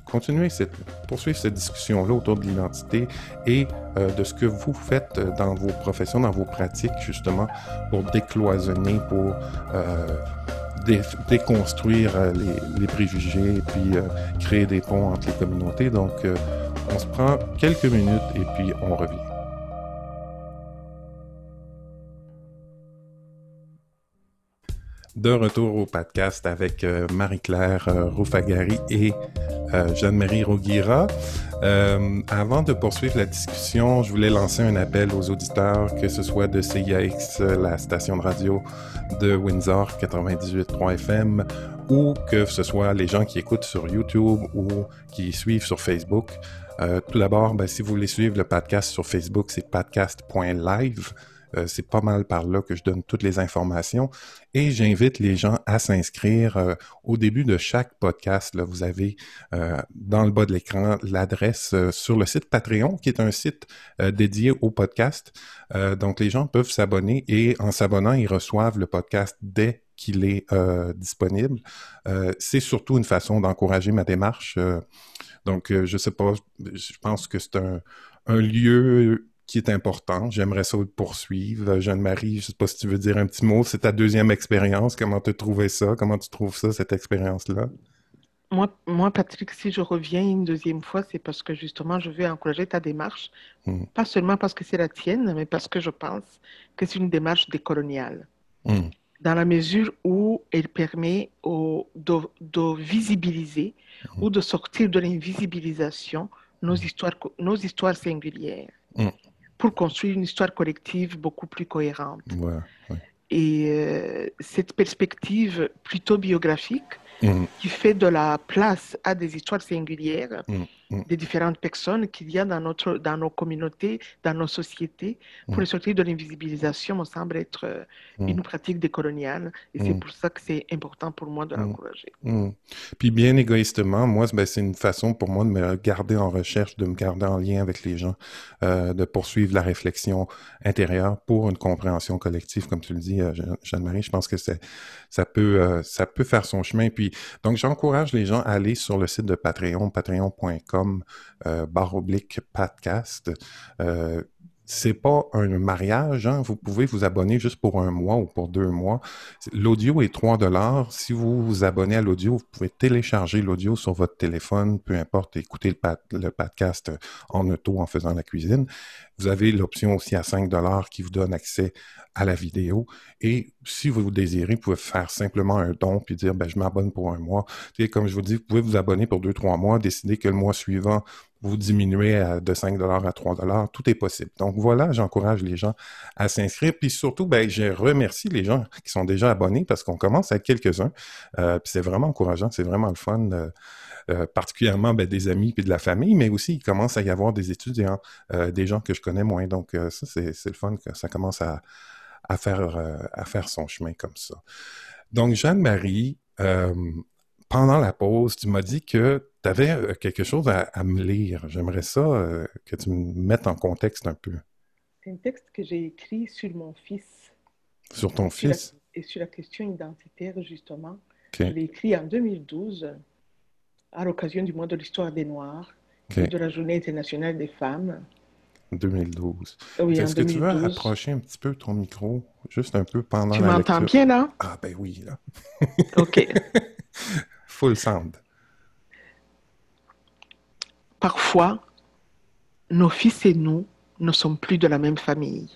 continuer cette, poursuivre cette discussion-là autour de l'identité et euh, de ce que vous faites dans vos professions, dans vos pratiques, justement, pour décloisonner, pour déconstruire les, les, préjugés et puis créer des ponts entre les communautés. Donc, on se prend quelques minutes et puis on revient. De retour au podcast avec euh, Marie-Claire euh, Roufagari et euh, Jeanne-Marie Roguira. avant de poursuivre la discussion, je voulais lancer un appel aux auditeurs, que ce soit de CIAX, la station de radio de Windsor 98.3 FM, ou que ce soit les gens qui écoutent sur YouTube ou qui suivent sur Facebook. tout d'abord, ben, si vous voulez suivre le podcast sur Facebook, c'est podcast.live. Euh, c'est pas mal par là que je donne toutes les informations. Et j'invite les gens à s'inscrire euh, au début de chaque podcast. Vous avez euh, dans le bas de l'écran l'adresse sur le site Patreon, qui est un site dédié au podcast. donc, les gens peuvent s'abonner et en s'abonnant, ils reçoivent le podcast dès qu'il est disponible. c'est surtout une façon d'encourager ma démarche. donc, je sais pas, je pense que c'est un lieu qui est important. J'aimerais ça le poursuivre. Jeanne-Marie, je ne sais pas si tu veux dire un petit mot. C'est ta deuxième expérience. Comment tu trouvais ça? Comment tu trouves ça, cette expérience-là? Moi, moi, Patrick, si je reviens une deuxième fois, c'est parce que justement, je veux encourager ta démarche. Hmm. Pas seulement parce que c'est la tienne, mais parce que je pense que c'est une démarche décoloniale. Hmm. Dans la mesure où elle permet de, visibiliser hmm. ou de sortir de l'invisibilisation nos histoires, nos histoires singulières pour construire une histoire collective beaucoup plus cohérente. Et euh, cette perspective plutôt biographique Mm. qui fait de la place à des histoires singulières mm. Mm. des différentes personnes qu'il y a dans, notre, dans nos communautés, dans nos sociétés, pour les sortir de l'invisibilisation, me semble être euh, une pratique décoloniale. Et c'est pour ça que c'est important pour moi de l'encourager. Puis bien égoïstement, moi, ben, c'est une façon pour moi de me garder en recherche, de me garder en lien avec les gens, euh, de poursuivre la réflexion intérieure pour une compréhension collective, comme tu le dis, euh, Jeanne-Marie. Je pense que ça peut, ça peut faire son chemin. Puis donc, j'encourage les gens à aller sur le site de Patreon, patreon.com, euh, barre oblique podcast. Euh, c'est pas un mariage, hein? vous pouvez vous abonner juste pour un mois ou pour deux mois. L'audio est 3 dollars. Si vous vous abonnez à l'audio, vous pouvez télécharger l'audio sur votre téléphone, peu importe, écouter le, podcast en auto en faisant la cuisine. Vous avez l'option aussi à 5 dollars qui vous donne accès à la vidéo. Et si vous désirez, vous pouvez faire simplement un don puis dire, ben, je m'abonne pour un mois. Comme je vous dis, vous pouvez vous abonner pour deux, trois mois, décider que le mois suivant, vous diminuez de 5 à 3 Tout est possible. Donc voilà, j'encourage les gens à s'inscrire. Puis surtout, ben, je remercie les gens qui sont déjà abonnés parce qu'on commence à quelques-uns. Euh, puis c'est vraiment encourageant, c'est vraiment le fun. Euh, euh, particulièrement ben, des amis puis de la famille, mais aussi il commence à y avoir des étudiants, des gens que je connais moins. Donc ça, c'est le fun que ça commence à, faire, son chemin comme ça. Donc, Jeanne-Marie, pendant la pause, tu m'as dit que tu avais euh, quelque chose à, me lire. J'aimerais ça que tu me mettes en contexte un peu. C'est un texte que j'ai écrit sur mon fils. Sur ton fils? et sur la question identitaire, justement. Je l'ai écrit en 2012, à l'occasion du mois de l'histoire des Noirs, de la Journée internationale des femmes. 2012. Est-ce que tu veux approcher un petit peu ton micro, juste un peu pendant tu la lecture? Tu m'entends bien, là? Ah, ben oui, là. OK. Full sound. Parfois, nos fils et nous ne sommes plus de la même famille.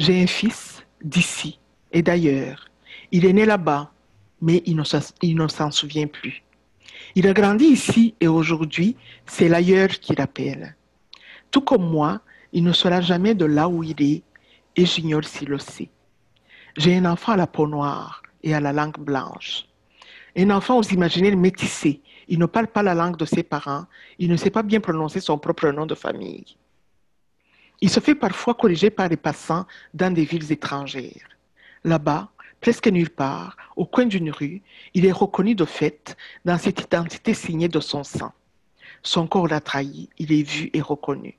J'ai un fils d'ici et d'ailleurs. Il est né là-bas, mais il ne s'en souvient plus. Il a grandi ici et aujourd'hui, c'est l'ailleurs qui l'appelle. Tout comme moi, il ne sera jamais de là où il est et j'ignore s'il le sait. J'ai un enfant à la peau noire et à la langue blanche. Un enfant aux imaginaires métissés. Il ne parle pas la langue de ses parents. Il ne sait pas bien prononcer son propre nom de famille. Il se fait parfois corriger par les passants dans des villes étrangères. Là-bas, presque nulle part, au coin d'une rue, il est reconnu de fait dans cette identité signée de son sang. Son corps l'a trahi, il est vu et reconnu.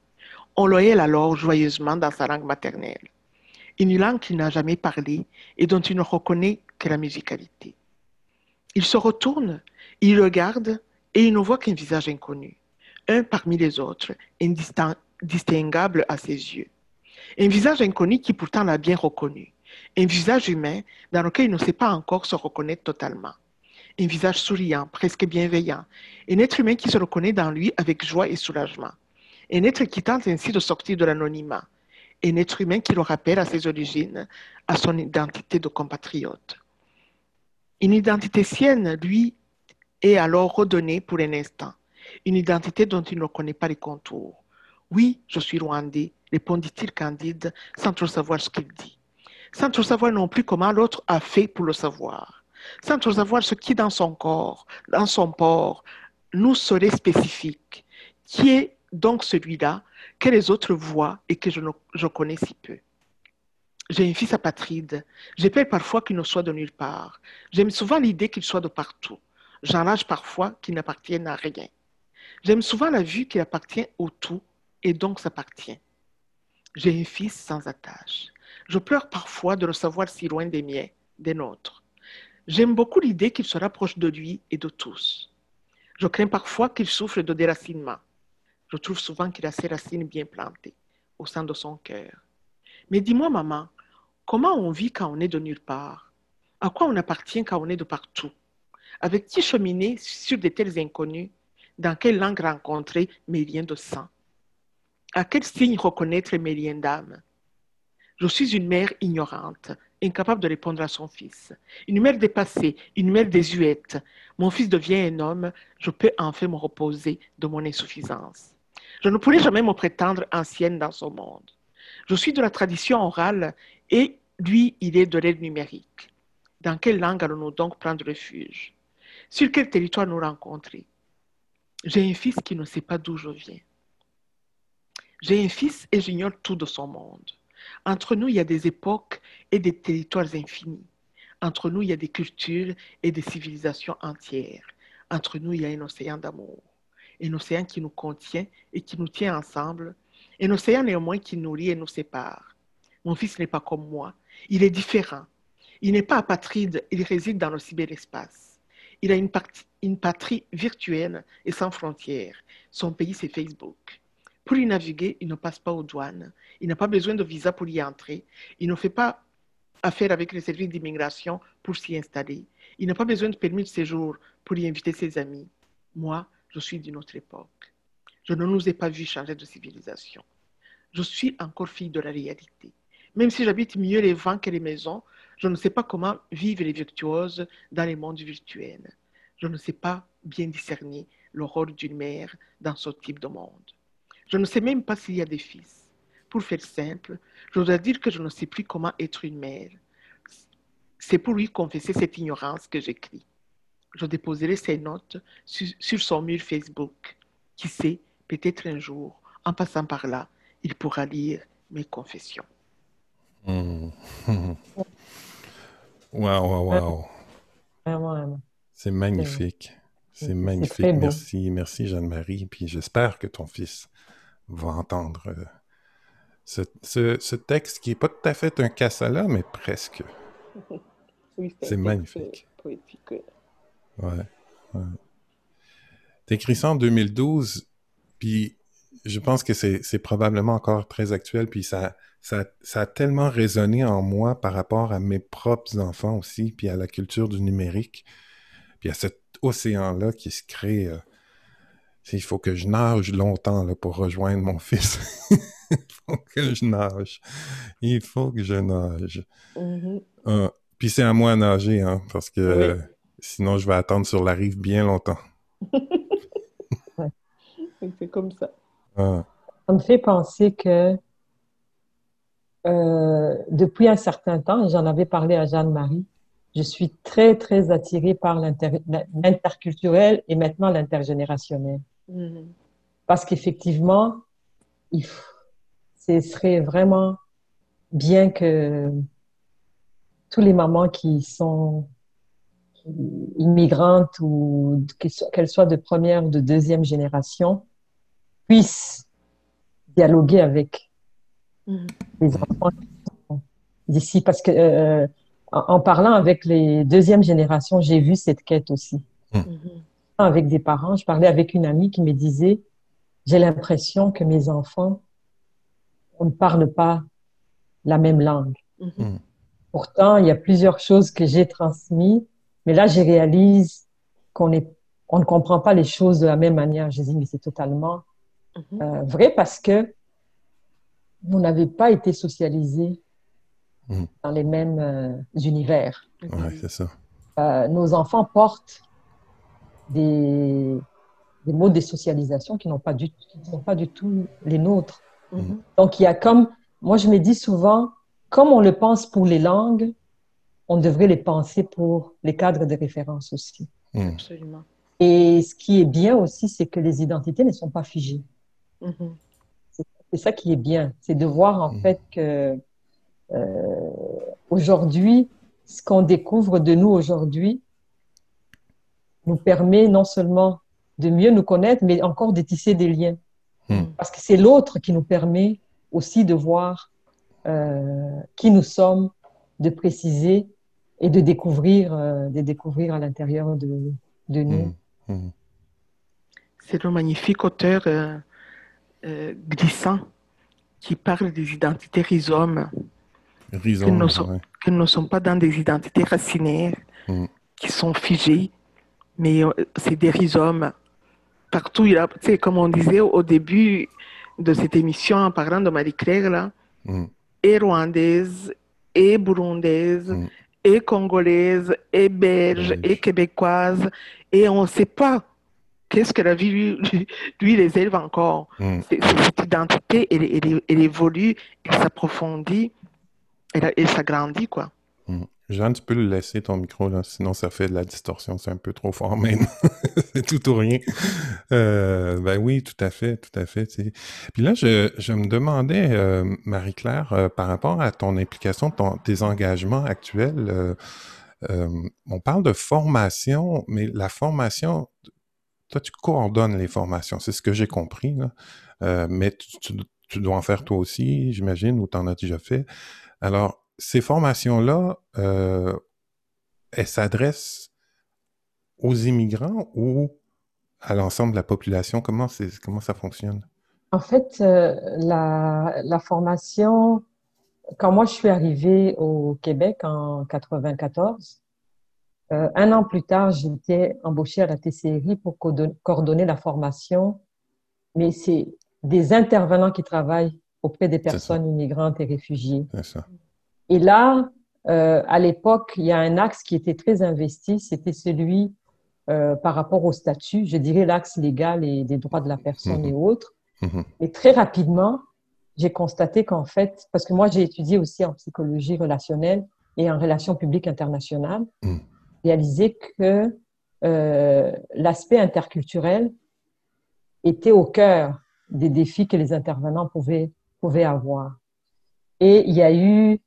On l'oeille alors joyeusement dans sa langue maternelle, une langue qu'il n'a jamais parlée et dont il ne reconnaît que la musicalité. Il se retourne, il regarde et il ne voit qu'un visage inconnu, un parmi les autres, indistinguable à ses yeux. Un visage inconnu qui pourtant l'a bien reconnu. Un visage humain dans lequel il ne sait pas encore se reconnaître totalement. Un visage souriant, presque bienveillant. Un être humain qui se reconnaît dans lui avec joie et soulagement. Un être qui tente ainsi de sortir de l'anonymat. Un être humain qui le rappelle à ses origines, à son identité de compatriote. Une identité sienne, lui, est alors redonnée pour un instant. Une identité dont il ne connaît pas les contours. Oui, je suis rwandais, répondit-il candide, sans trop savoir ce qu'il dit. Sans trop savoir non plus comment l'autre a fait pour le savoir. Sans trop savoir ce qui dans son corps, dans son port, nous serait spécifique. Qui est donc celui-là que les autres voient et que je, je connais si peu j'ai un fils apatride. J'ai peur parfois qu'il ne soit de nulle part. J'aime souvent l'idée qu'il soit de partout. J'enrage parfois qu'il n'appartienne à rien. J'aime souvent la vue qu'il appartient au tout et donc s'appartient. J'ai un fils sans attache. Je pleure parfois de le savoir si loin des miens, des nôtres. J'aime beaucoup l'idée qu'il se rapproche de lui et de tous. Je crains parfois qu'il souffre de déracinement. Je trouve souvent qu'il a ses racines bien plantées au sein de son cœur. Mais dis-moi, maman, comment on vit quand on est de nulle part? À quoi on appartient quand on est de partout? Avec qui cheminer sur des tels inconnus? Dans quelle langue rencontrer mes liens de sang? À quel signe reconnaître mes liens d'âme? Je suis une mère ignorante, incapable de répondre à son fils. Une mère dépassée, une mère désuète. Mon fils devient un homme, je peux enfin me reposer de mon insuffisance. Je ne pourrai jamais me prétendre ancienne dans ce monde. Je suis de la tradition orale et lui, il est de l'aide numérique. Dans quelle langue allons-nous donc prendre refuge? Sur quel territoire nous rencontrer? J'ai un fils qui ne sait pas d'où je viens. J'ai un fils et j'ignore tout de son monde. Entre nous, il y a des époques et des territoires infinis. Entre nous, il y a des cultures et des civilisations entières. Entre nous, il y a un océan d'amour. Un océan qui nous contient et qui nous tient ensemble. Un océan néanmoins qui nourrit et nous sépare. Mon fils n'est pas comme moi. Il est différent. Il n'est pas apatride, il réside dans le cyberespace. Il a une, patrie virtuelle et sans frontières. Son pays, c'est Facebook. Pour y naviguer, il ne passe pas aux douanes. Il n'a pas besoin de visa pour y entrer. Il ne fait pas affaire avec les services d'immigration pour s'y installer. Il n'a pas besoin de permis de séjour pour y inviter ses amis. Moi, je suis d'une autre époque. Je ne nous ai pas vus changer de civilisation. Je suis encore fille de la réalité. Même si j'habite mieux les vents que les maisons, je ne sais pas comment vivent les virtuoses dans les mondes virtuels. Je ne sais pas bien discerner le rôle d'une mère dans ce type de monde. Je ne sais même pas s'il y a des fils. Pour faire simple, je dois dire que je ne sais plus comment être une mère. C'est pour lui confesser cette ignorance que j'écris. Je déposerai ces notes sur, son mur Facebook. Qui sait, peut-être un jour, en passant par là, il pourra lire mes confessions. Waouh, waouh, waouh. C'est magnifique. C'est magnifique. Merci, merci Jeanne-Marie. Puis j'espère que ton fils va entendre euh, ce, ce, texte qui n'est pas tout à fait un cassala, mais presque. c'est magnifique. Poétique. Ouais. ouais. ça en 2012, puis je pense que c'est probablement encore très actuel, puis ça, ça, ça, a tellement résonné en moi par rapport à mes propres enfants aussi, puis à la culture du numérique, puis à cet océan-là qui se crée. Euh, il faut que je nage longtemps là, pour rejoindre mon fils. il faut que je nage. Il faut que je nage. Mm-hmm. Ah, puis c'est à moi à nager, hein, parce que sinon je vais attendre sur la rive bien longtemps. c'est comme ça. Ah. Ça me fait penser que euh, depuis un certain temps, et j'en avais parlé à Jeanne-Marie, je suis très, très attirée par l'interculturel et maintenant l'intergénérationnel. Mm-hmm. Parce qu'effectivement, ce serait vraiment bien que tous les mamans qui sont immigrantes ou qu'elles soient de première ou de deuxième génération puissent dialoguer avec d'ici. Parce que euh, en, parlant avec les deuxièmes générations, j'ai vu cette quête aussi. Mm. Mm-hmm. avec des parents, je parlais avec une amie qui me disait, j'ai l'impression que mes enfants, on ne parle pas la même langue. Mm-hmm. Pourtant, il y a plusieurs choses que j'ai transmises, mais là, je réalise qu'on est, on ne comprend pas les choses de la même manière. Je dis, mais c'est totalement mm-hmm. euh, vrai parce que on n'avait pas été socialisés mm. dans les mêmes euh, univers. Oui, c'est ça. Euh, nos enfants portent des, des mots de socialisation qui n'ont pas, du, pas du tout les nôtres. Mm-hmm. Donc, il y a comme, moi je me dis souvent, comme on le pense pour les langues, on devrait les penser pour les cadres de référence aussi. Mm. Absolument. Et ce qui est bien aussi, c'est que les identités ne sont pas figées. Mm-hmm. C'est ça qui est bien, c'est de voir en mm. fait que euh, aujourd'hui, ce qu'on découvre de nous aujourd'hui nous permet non seulement de mieux nous connaître, mais encore de tisser des liens. Hmm. Parce que c'est l'autre qui nous permet aussi de voir euh, qui nous sommes, de préciser et de découvrir, euh, de découvrir à l'intérieur de, de, nous. Hmm. C'est un magnifique auteur euh, glissant qui parle des identités rhizomes. Rhizome, ne sont, ne sont pas dans des identités racinaires qui sont figées, mais c'est des rhizomes partout, il a, comme on disait au début de cette émission en parlant de Marie-Claire, là, mm. et rwandaise, et burundaise, mm. et congolaise, et belge, et québécoise, et on ne sait pas qu'est-ce que la vie lui, lui les élève encore? Mm. cette identité, elle, elle, évolue, elle s'approfondit, elle, elle s'agrandit, quoi. Jeanne, tu peux le laisser ton micro, là, sinon ça fait de la distorsion, c'est un peu trop fort même. c'est tout ou rien. Euh, ben oui, tout à fait, tout à fait. Puis là, je, me demandais, euh, Marie-Claire, euh, par rapport à ton implication, ton, tes engagements actuels, on parle de formation, mais la formation, toi, tu coordonnes les formations, c'est ce que j'ai compris, mais tu, dois en faire toi aussi, j'imagine, ou tu en as déjà fait. Alors, ces formations-là, euh, elles s'adressent aux immigrants ou à l'ensemble de la population? Comment, comment ça fonctionne? En fait, euh, la, formation, quand moi je suis arrivée au Québec en 94, euh, un an plus tard, j'étais embauchée à la TCRI pour coordonner la formation, mais c'est des intervenants qui travaillent auprès des personnes immigrantes et réfugiées. Ça. Et là, euh, à l'époque, il y a un axe qui était très investi, c'était celui euh, par rapport au statut, je dirais l'axe légal et des droits de la personne mhm. et autres. Mhm. Et très rapidement, j'ai constaté qu'en fait, parce que moi j'ai étudié aussi en psychologie relationnelle et en relations publiques internationales, mmh. Réalisé que euh, l'aspect interculturel était au cœur des défis que les intervenants pouvaient, pouvaient avoir. Et il y a eu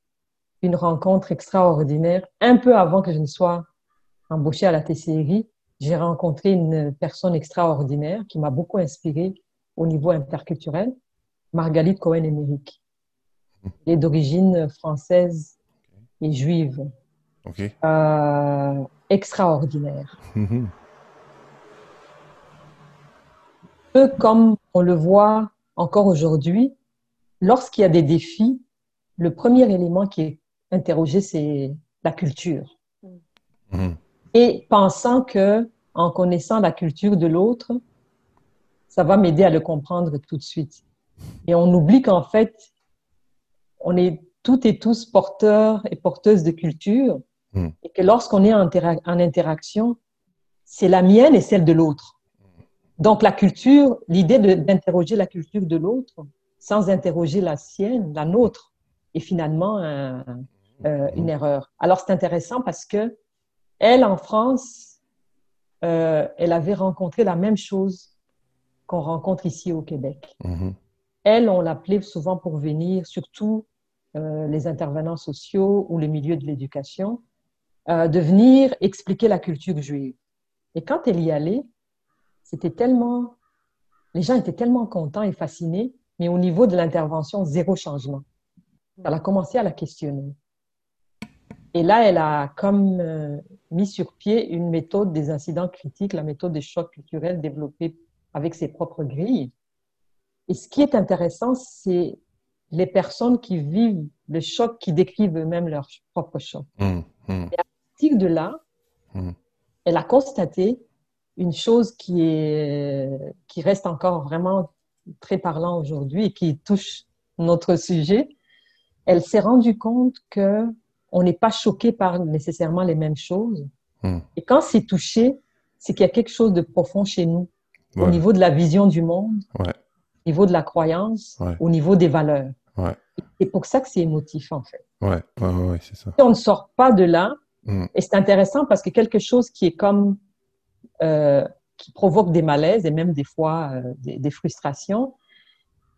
une rencontre extraordinaire. Un peu avant que je ne sois embauchée à la TCRI, j'ai rencontré une personne extraordinaire qui m'a beaucoup inspirée au niveau interculturel, Margalit Cohen-Emerick. Elle est d'origine française et juive. Euh, extraordinaire. Peu comme on le voit encore aujourd'hui, lorsqu'il y a des défis, le premier élément qui est interroger, c'est la culture. Mm. Et pensant que, en connaissant la culture de l'autre, ça va m'aider à le comprendre tout de suite. Et on oublie qu'en fait, on est toutes et tous porteurs et porteuses de culture, mm. et que lorsqu'on est en, en interaction, c'est la mienne et celle de l'autre. Donc la culture, l'idée d'interroger la culture de l'autre sans interroger la sienne, la nôtre, est finalement un, euh, une erreur. Alors c'est intéressant parce que elle en France, euh, elle avait rencontré la même chose qu'on rencontre ici au Québec. Mm-hmm. Elle, on l'appelait souvent pour venir, surtout euh, les intervenants sociaux ou les milieux de l'éducation, de venir expliquer la culture juive. Et quand elle y allait, c'était tellement, les gens étaient tellement contents et fascinés, mais au niveau de l'intervention, zéro changement. Elle a commencé à la questionner. Et là, elle a comme euh, mis sur pied une méthode des incidents critiques, la méthode des chocs culturels développée avec ses propres grilles. Et ce qui est intéressant, c'est les personnes qui vivent le choc, qui décrivent eux-mêmes leur propre choc. Mmh, mmh. Et à partir de là, mmh. elle a constaté une chose qui, est, qui reste encore vraiment très parlant aujourd'hui et qui touche notre sujet. Elle s'est rendue compte que on n'est pas choqué par nécessairement les mêmes choses. Et quand c'est touché, c'est qu'il y a quelque chose de profond chez nous, au niveau de la vision du monde, ouais au niveau de la croyance, au niveau des valeurs. C'est pour ça que c'est émotif, en fait. Ouais, ouais, c'est ça. Si on ne sort pas de là, mm. et c'est intéressant parce que quelque chose qui est comme, euh, qui provoque des malaises et même des fois euh, des, frustrations,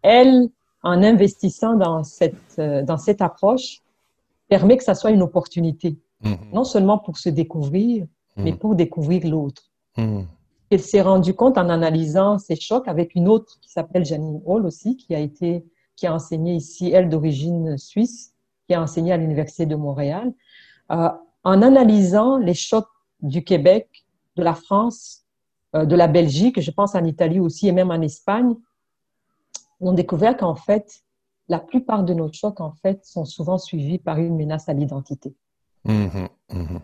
elle, en investissant dans cette, euh, dans cette approche, permet que ça soit une opportunité. Mm-hmm. Non seulement pour se découvrir, mais mm. pour découvrir l'autre. Mm. Elle s'est rendue compte en analysant ces chocs avec une autre qui s'appelle Janine Hall aussi, qui a été, qui a enseigné ici, elle d'origine suisse, qui a enseigné à l'Université de Montréal, euh, en analysant les chocs du Québec, de la France, euh, de la Belgique, je pense en Italie aussi et même en Espagne, on découvert qu'en fait, la plupart de nos chocs, en fait, sont souvent suivis par une menace à l'identité. Mmh mmh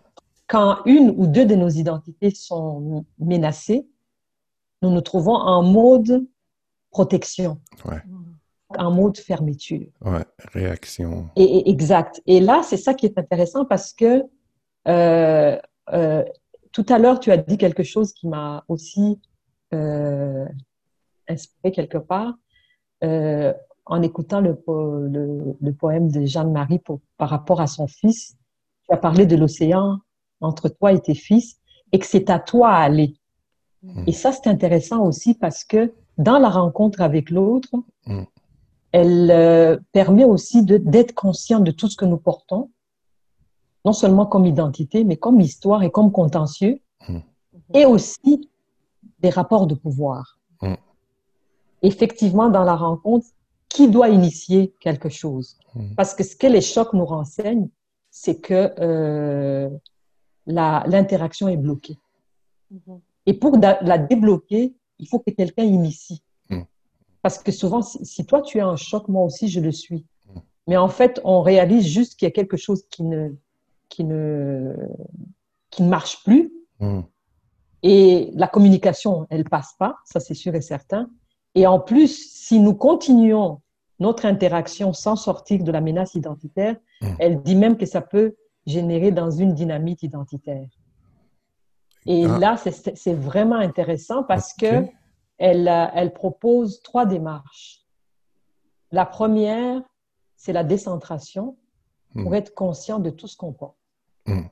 quand une ou deux de nos identités sont menacées, nous nous trouvons en mode protection, en mode fermeture. Ouais, réaction. Et, exact. Et là, c'est ça qui est intéressant parce que euh, euh, tout à l'heure, tu as dit quelque chose qui m'a aussi euh, inspiré quelque part en écoutant le, le, poème de Jeanne-Marie par rapport à son fils. Tu as parlé de l'océan entre toi et tes fils et que c'est à toi à aller. Mm. Et ça, c'est intéressant aussi parce que dans la rencontre avec l'autre, mm. elle euh, permet aussi d'être conscient de tout ce que nous portons, non seulement comme identité, mais comme histoire et comme contentieux, mm. et aussi des rapports de pouvoir. Effectivement, dans la rencontre, qui doit initier quelque chose? Parce que ce que les chocs nous renseignent, c'est que euh, l'interaction est bloquée. Mhm. Et pour la débloquer, il faut que quelqu'un initie. Parce que souvent, si, toi tu es en choc, moi aussi je le suis. Mais en fait, on réalise juste qu'il y a quelque chose qui ne, qui ne, qui ne marche plus. Et la communication, elle passe pas, ça c'est sûr et certain. Et en plus, si nous continuons notre interaction sans sortir de la menace identitaire, elle dit même que ça peut générée dans une dynamique identitaire. Et ah. là, c'est vraiment intéressant parce que elle, euh, elle propose trois démarches. La première, c'est la décentration pour hmm. être conscient de tout ce qu'on porte, hmm.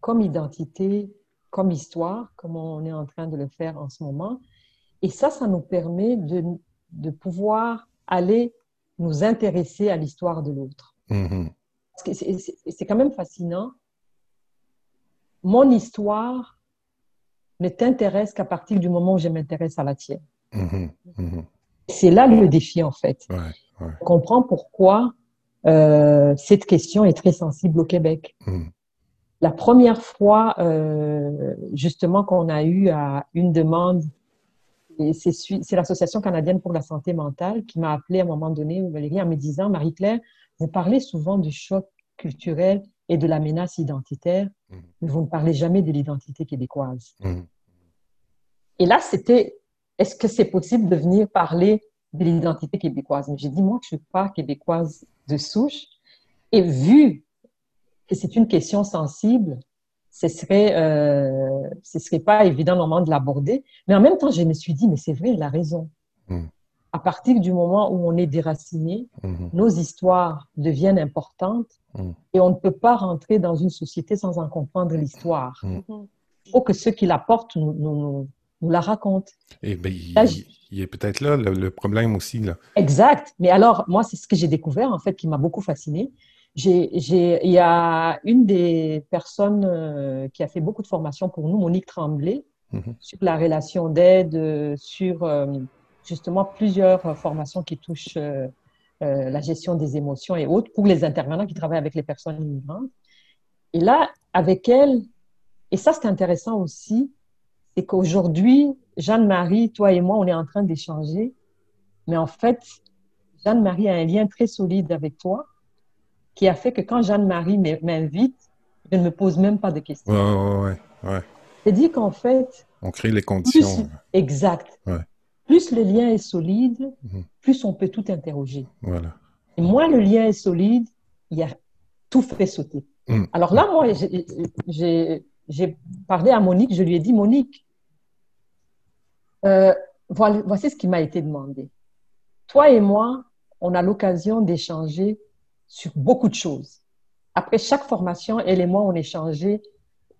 comme identité, comme histoire, comme on est en train de le faire en ce moment. Et ça, ça nous permet de, de pouvoir aller nous intéresser à l'histoire de l'autre. Hmm, c'est quand même fascinant. Mon histoire ne t'intéresse qu'à partir du moment où je m'intéresse à la tienne. Mm-hmm, mm-hmm. C'est là le défi, en fait. On comprend pourquoi euh, cette question est très sensible au Québec. La première fois, euh, justement, qu'on a eu à une demande, c'est l'Association canadienne pour la santé mentale qui m'a appelé à un moment donné, Valérie, en me disant, Marie-Claire, vous parlez souvent du choc culturel et de la menace identitaire, mhm. mais vous ne parlez jamais de l'identité québécoise. Mhm. Et là, c'était, est-ce que c'est possible de venir parler de l'identité québécoise? Mais j'ai dit, moi, je ne suis pas québécoise de souche. Et vu que c'est une question sensible, ce serait, euh, ce serait pas évident normalement de l'aborder. Mais en même temps, je me suis dit, mais c'est vrai, il a raison. Mhm à partir du moment où on est déraciné, mhm. nos histoires deviennent importantes mhm. et on ne peut pas rentrer dans une société sans en comprendre l'histoire. Mhm. Il faut que ceux qui la portent nous, nous, nous, la racontent. Et ben, il, y a peut-être là le, problème aussi. Là. Exact. Mais alors, moi, c'est ce que j'ai découvert, en fait, qui m'a beaucoup fasciné. Il y a une des personnes euh, qui a fait beaucoup de formations pour nous, Monique Tremblay, sur la relation d'aide, euh, sur... Euh, justement plusieurs formations qui touchent euh, la gestion des émotions et autres pour les intervenants qui travaillent avec les personnes immigrantes. Et là, avec elle, et ça c'est intéressant aussi, c'est qu'aujourd'hui, Jeanne-Marie, toi et moi, on est en train d'échanger, mais en fait, Jeanne-Marie a un lien très solide avec toi qui a fait que quand Jeanne-Marie m'invite, je ne me pose même pas de questions. Ouais, ouais, ouais. C'est-à-dire qu'en fait... On crée les conditions. exact. Plus le lien est solide, mhm. plus on peut tout interroger. Voilà. Et moins le lien est solide, il y a tout fait sauter. Mm. Alors là, moi, j'ai parlé à Monique, je lui ai dit, Monique, euh, voici ce qui m'a été demandé. Toi et moi, on a l'occasion d'échanger sur beaucoup de choses. Après chaque formation, elle et moi, on échangeait,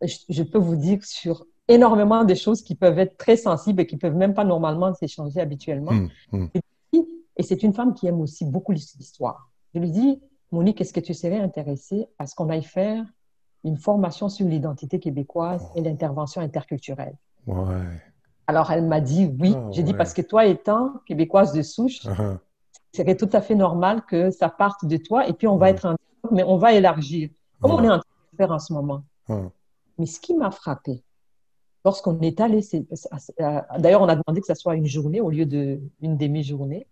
je, peux vous dire, sur énormément de choses qui peuvent être très sensibles et qui peuvent même pas normalement s'échanger habituellement. Mm, mm. Et c'est une femme qui aime aussi beaucoup l'histoire. Je lui dis, Monique, est-ce que tu serais intéressée à ce qu'on aille faire une formation sur l'identité québécoise et l'intervention interculturelle? Ouais. Alors, elle m'a dit oui. Ah, J'ai dit parce que toi étant québécoise de souche, uh-huh. Serait tout à fait normal que ça parte de toi et puis on va être en mais on va élargir, comme on est en train de faire en ce moment. Mais ce qui m'a frappé, lorsqu'on est allé, euh, d'ailleurs, on a demandé que ça soit une journée au lieu d'une demi-journée.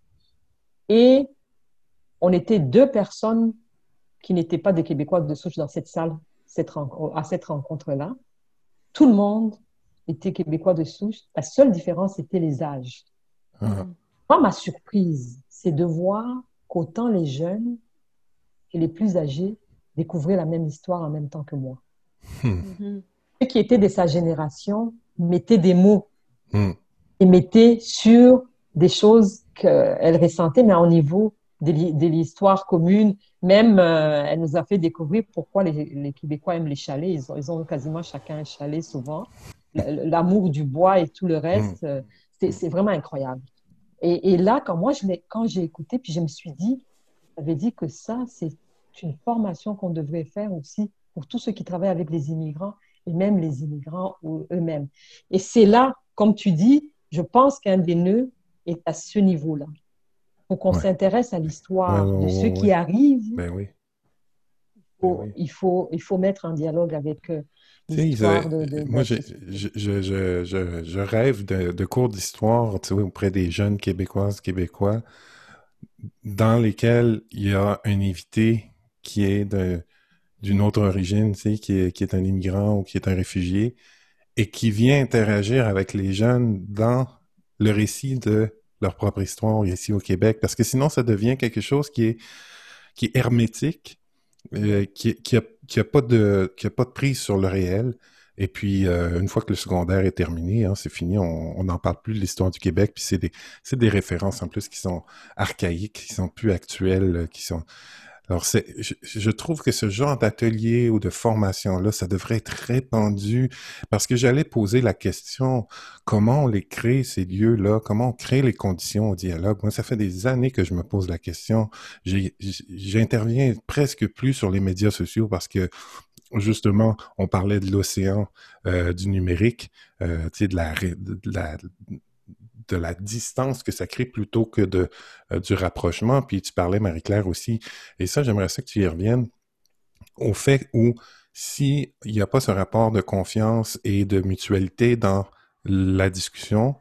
Et on était deux personnes qui n'étaient pas des Québécois de souche dans cette salle cette à cette rencontre-là. Tout le monde était Québécois de souche. La seule différence, c'était les âges. Moi, ma surprise, c'est de voir qu'autant les jeunes que les plus âgés découvraient la même histoire en même temps que moi. Mhm. Ceux qui étaient de sa génération mettaient des mots hmm. et mettaient sur des choses qu'elles ressentaient, mais au niveau de l'histoire commune. Même, euh, elle nous a fait découvrir pourquoi les, Québécois aiment les chalets. Ils ont, quasiment chacun un chalet souvent. L'amour du bois et tout le reste, hmm. euh, c'est vraiment incroyable. Et, là, quand moi, quand j'ai écouté, puis je me suis dit, j'avais dit que ça, c'est une formation qu'on devrait faire aussi pour tous ceux qui travaillent avec les immigrants et même les immigrants eux-mêmes. Et c'est là, comme tu dis, je pense qu'un des nœuds, est à ce niveau-là. Pour qu'on s'intéresse à l'histoire de ceux qui arrivent. Ben oui. Ben il, faut, il faut mettre en dialogue avec eux. De, moi, je, je, je, je, rêve de, cours d'histoire auprès des jeunes Québécoises, Québécois, dans lesquels il y a un invité qui est d'une autre origine, qui est, qui est un immigrant ou qui est un réfugié, et qui vient interagir avec les jeunes dans le récit de leur propre histoire ici au Québec, parce que sinon ça devient quelque chose qui est, qui est hermétique, euh, qui, qui, a, qui a pas de a pas de prise sur le réel. Et puis euh, une fois que le secondaire est terminé, hein, c'est fini, on n'en parle plus de l'histoire du Québec. Puis c'est des c'est des références en plus qui sont archaïques, qui sont plus actuelles, qui sont alors, je, je, trouve que ce genre d'atelier ou de formation-là, ça devrait être répandu parce que j'allais poser la question, comment on les crée, ces lieux-là? Comment on crée les conditions au dialogue? Moi, ça fait des années que je me pose la question. J'interviens presque plus sur les médias sociaux parce que justement, on parlait de l'océan euh, du numérique, euh, tu sais, de la, de la, de la distance que ça crée plutôt que de, euh, du rapprochement. Puis tu parlais, Marie-Claire, aussi, et ça, j'aimerais ça que tu y reviennes, au fait où s'il n'y a pas ce rapport de confiance et de mutualité dans la discussion,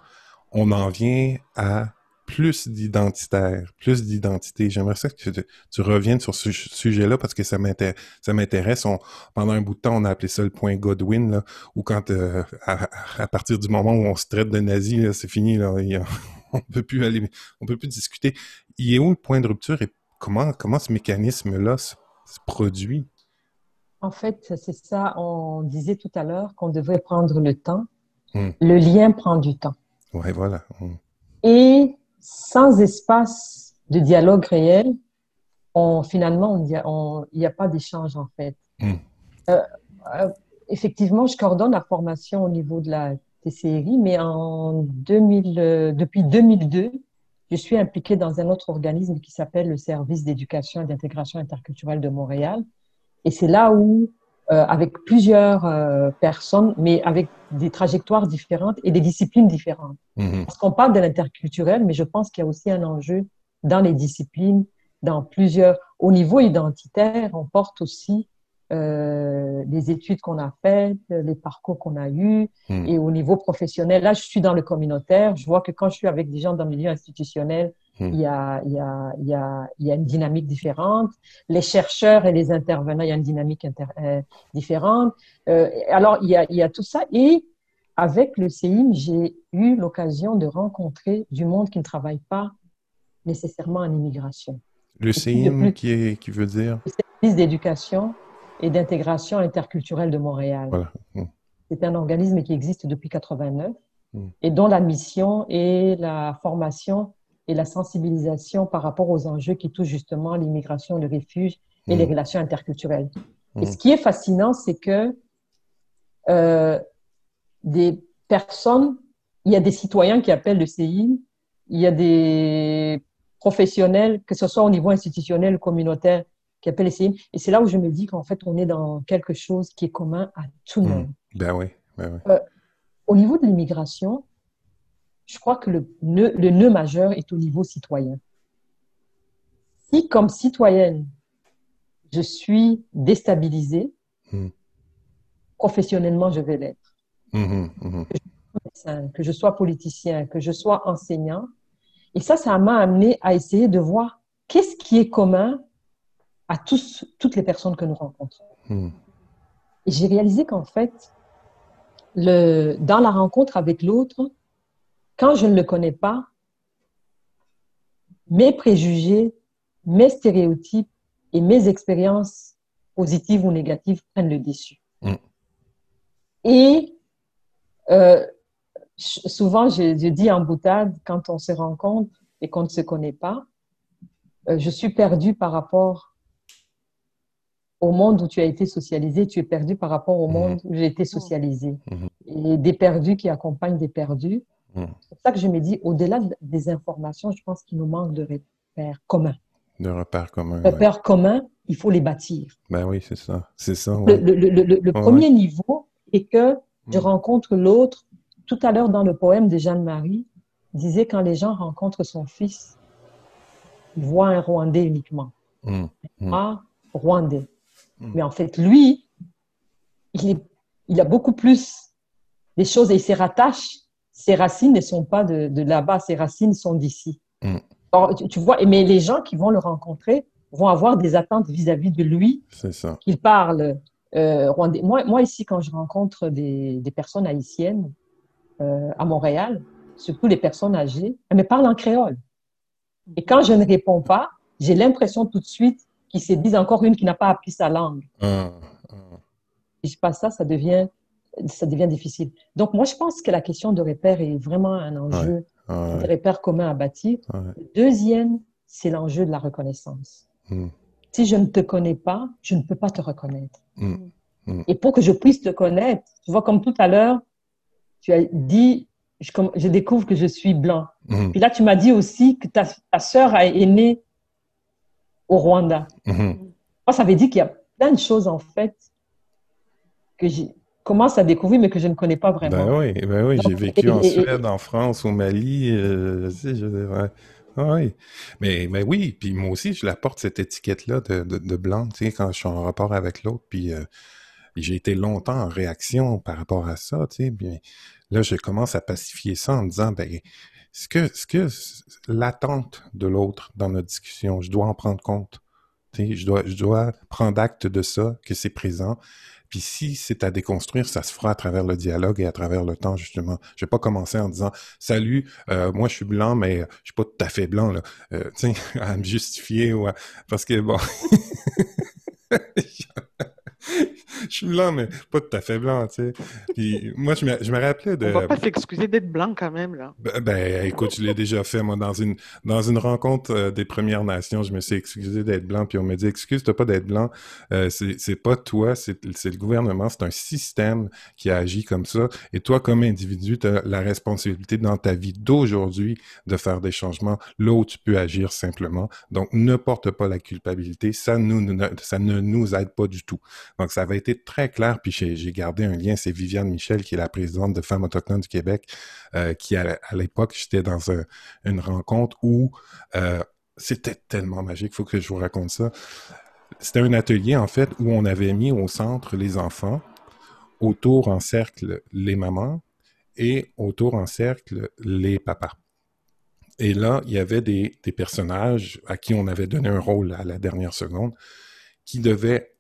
on en vient à plus d'identitaire, plus d'identité. J'aimerais ça que tu, reviennes sur ce sujet-là parce que ça m'intéresse. pendant un bout de temps, on a appelé ça le point Godwin, là, où quand euh, à, partir du moment où on se traite de nazi, c'est fini, là, on peut plus aller, on peut plus discuter. Il est où le point de rupture et comment, comment ce mécanisme-là se, produit? En fait, c'est ça, on disait tout à l'heure qu'on devrait prendre le temps. Hmm. Le lien prend du temps. Oui, voilà. Hmm. Et sans espace de dialogue réel, on, finalement, il n'y a, pas d'échange en fait. Hmm. Euh, euh, effectivement, je coordonne la formation au niveau de la TCRI, mais en 2000, euh, depuis 2002, je suis impliquée dans un autre organisme qui s'appelle le Service d'éducation et d'intégration interculturelle de Montréal. Et c'est là où avec plusieurs euh, personnes, mais avec des trajectoires différentes et des disciplines différentes. Mm-hmm. Parce qu'on parle de l'interculturel, mais je pense qu'il y a aussi un enjeu dans les disciplines, dans plusieurs. Au niveau identitaire, on porte aussi euh, les études qu'on a faites, les parcours qu'on a eus, hmm. et au niveau professionnel. Là, je suis dans le communautaire. Je vois que quand je suis avec des gens dans le milieu institutionnel, hmm. il, y a, il, y a, il, y a, il y a une dynamique différente. Les chercheurs et les intervenants, il y a une dynamique euh, différente. Euh, alors, il y, a, il y a tout ça. Et avec le CIM, j'ai eu l'occasion de rencontrer du monde qui ne travaille pas nécessairement en immigration. Le CIM, qui, est, qui veut dire? Le service d'éducation et d'intégration interculturelle de Montréal. Mm. C'est un organisme qui existe depuis 89 mm. et dont la mission est la formation et la sensibilisation par rapport aux enjeux qui touchent justement l'immigration, le refuge et les mm. relations interculturelles. Et ce qui est fascinant, c'est que euh, des personnes, il y a des citoyens qui appellent le CI, il y a des professionnels, que ce soit au niveau institutionnel, communautaire, qui appellent les Et c'est là où je me dis qu'en fait, on est dans quelque chose qui est commun à tout le mmh. monde. Ben oui. Ben oui. Euh, au niveau de l'immigration, je crois que le nœud, le nœud majeur est au niveau citoyen. Si, comme citoyenne, je suis déstabilisée, mmh. professionnellement, je vais l'être. Mmh, que je sois politicien, que je sois enseignant. Et ça, ça m'a amené à essayer de voir qu'est-ce qui est commun à tous, toutes les personnes que nous rencontrons. Hmm. Et j'ai réalisé qu'en fait, le, dans la rencontre avec l'autre, quand je ne le connais pas, mes préjugés, mes stéréotypes et mes expériences positives ou négatives prennent le dessus. Hmm. Et euh, souvent, je, je, dis en boutade, quand on se rencontre et qu'on ne se connaît pas, euh, je suis perdue par rapport au monde où tu as été socialisé, tu es perdu par rapport au monde où j'ai été socialisé. Mhm. Et des perdus qui accompagnent des perdus. Mhm. C'est pour ça que je me dis, au-delà des informations, je pense qu'il nous manque de repères communs. De repères communs. Repères communs, il faut les bâtir. Ben oui, c'est ça. C'est ça. Le, premier niveau est que je mhm. rencontre l'autre. Tout à l'heure, dans le poème de Jeanne-Marie, disait quand les gens rencontrent son fils, ils voient un Rwandais uniquement. Ah, Rwandais. Mm. Mais en fait, lui, il, il, a beaucoup plus des choses et il s'y rattache. Ses racines ne sont pas de, là-bas, ses racines sont d'ici. Mm. Tu, vois, mais les gens qui vont le rencontrer vont avoir des attentes vis-à-vis de lui. C'est ça. Qu'il parle euh, rwandais. Moi, moi, ici, quand je rencontre des, des personnes haïtiennes euh, à Montréal, surtout les personnes âgées, elles me parlent en créole. Et quand je ne réponds pas, j'ai l'impression tout de suite qui se disent encore une qui n'a pas appris sa langue. Ah, ah. Si je passe ça, ça devient, ça devient difficile. Donc, moi, je pense que la question de repère est vraiment un enjeu, ouais, de repère commun à bâtir. deuxième, c'est l'enjeu de la reconnaissance. Hmm. Si je ne te connais pas, je ne peux pas te reconnaître. Hmm. Hmm. Et pour que je puisse te connaître, tu vois, comme tout à l'heure, tu as dit, je, je, découvre que je suis blanc. Puis là, tu m'as dit aussi que ta, ta sœur est née au Rwanda. Moi, ça veut dire qu'il y a plein de choses, en fait, que j'ai commence à découvrir, mais que je ne connais pas vraiment. Ben oui, ben oui j'ai vécu en Suède, en France, au Mali. Euh, je je, oui. Mais, mais oui, puis moi aussi, je la porte cette étiquette-là de, de, blanc, tu sais, quand je suis en rapport avec l'autre, puis euh, j'ai été longtemps en réaction par rapport à ça, tu sais, bien là, je commence à pacifier ça en me disant, ben, ce que, ce que l'attente de l'autre dans notre discussion, je dois en prendre compte. Je dois, je dois prendre acte de ça, que c'est présent. Puis si c'est à déconstruire, ça se fera à travers le dialogue et à travers le temps, justement. Je vais pas commencer en disant Salut, euh, moi je suis blanc, mais je suis pas tout à fait blanc, là. Euh, à me justifier ou Parce que bon. je suis blanc, mais pas tout à fait blanc, tu sais. Puis moi, je me, je me rappelais de... On va pas s'excuser d'être blanc quand même, là. Ben, ben écoute, je l'ai déjà fait, moi, dans une, dans une rencontre euh, des Premières Nations, je me suis excusé d'être blanc, puis on m'a dit, excuse-toi pas d'être blanc, euh, c'est pas toi, c'est le gouvernement, c'est un système qui agit comme ça, et toi, comme individu, tu as la responsabilité dans ta vie d'aujourd'hui de faire des changements là où tu peux agir simplement. Donc, ne porte pas la culpabilité, ça, nous, ça ne nous aide pas du tout. Donc, ça va très clair, puis j'ai gardé un lien, c'est Viviane Michel, qui est la présidente de Femmes autochtones du Québec, euh, qui à, l'époque, j'étais dans une rencontre où euh, c'était tellement magique, il faut que je vous raconte ça. c'était un atelier, en fait, où on avait mis au centre les enfants, autour en cercle les mamans et autour en cercle les papas. Et là, il y avait des, des, personnages à qui on avait donné un rôle à la dernière seconde qui devaient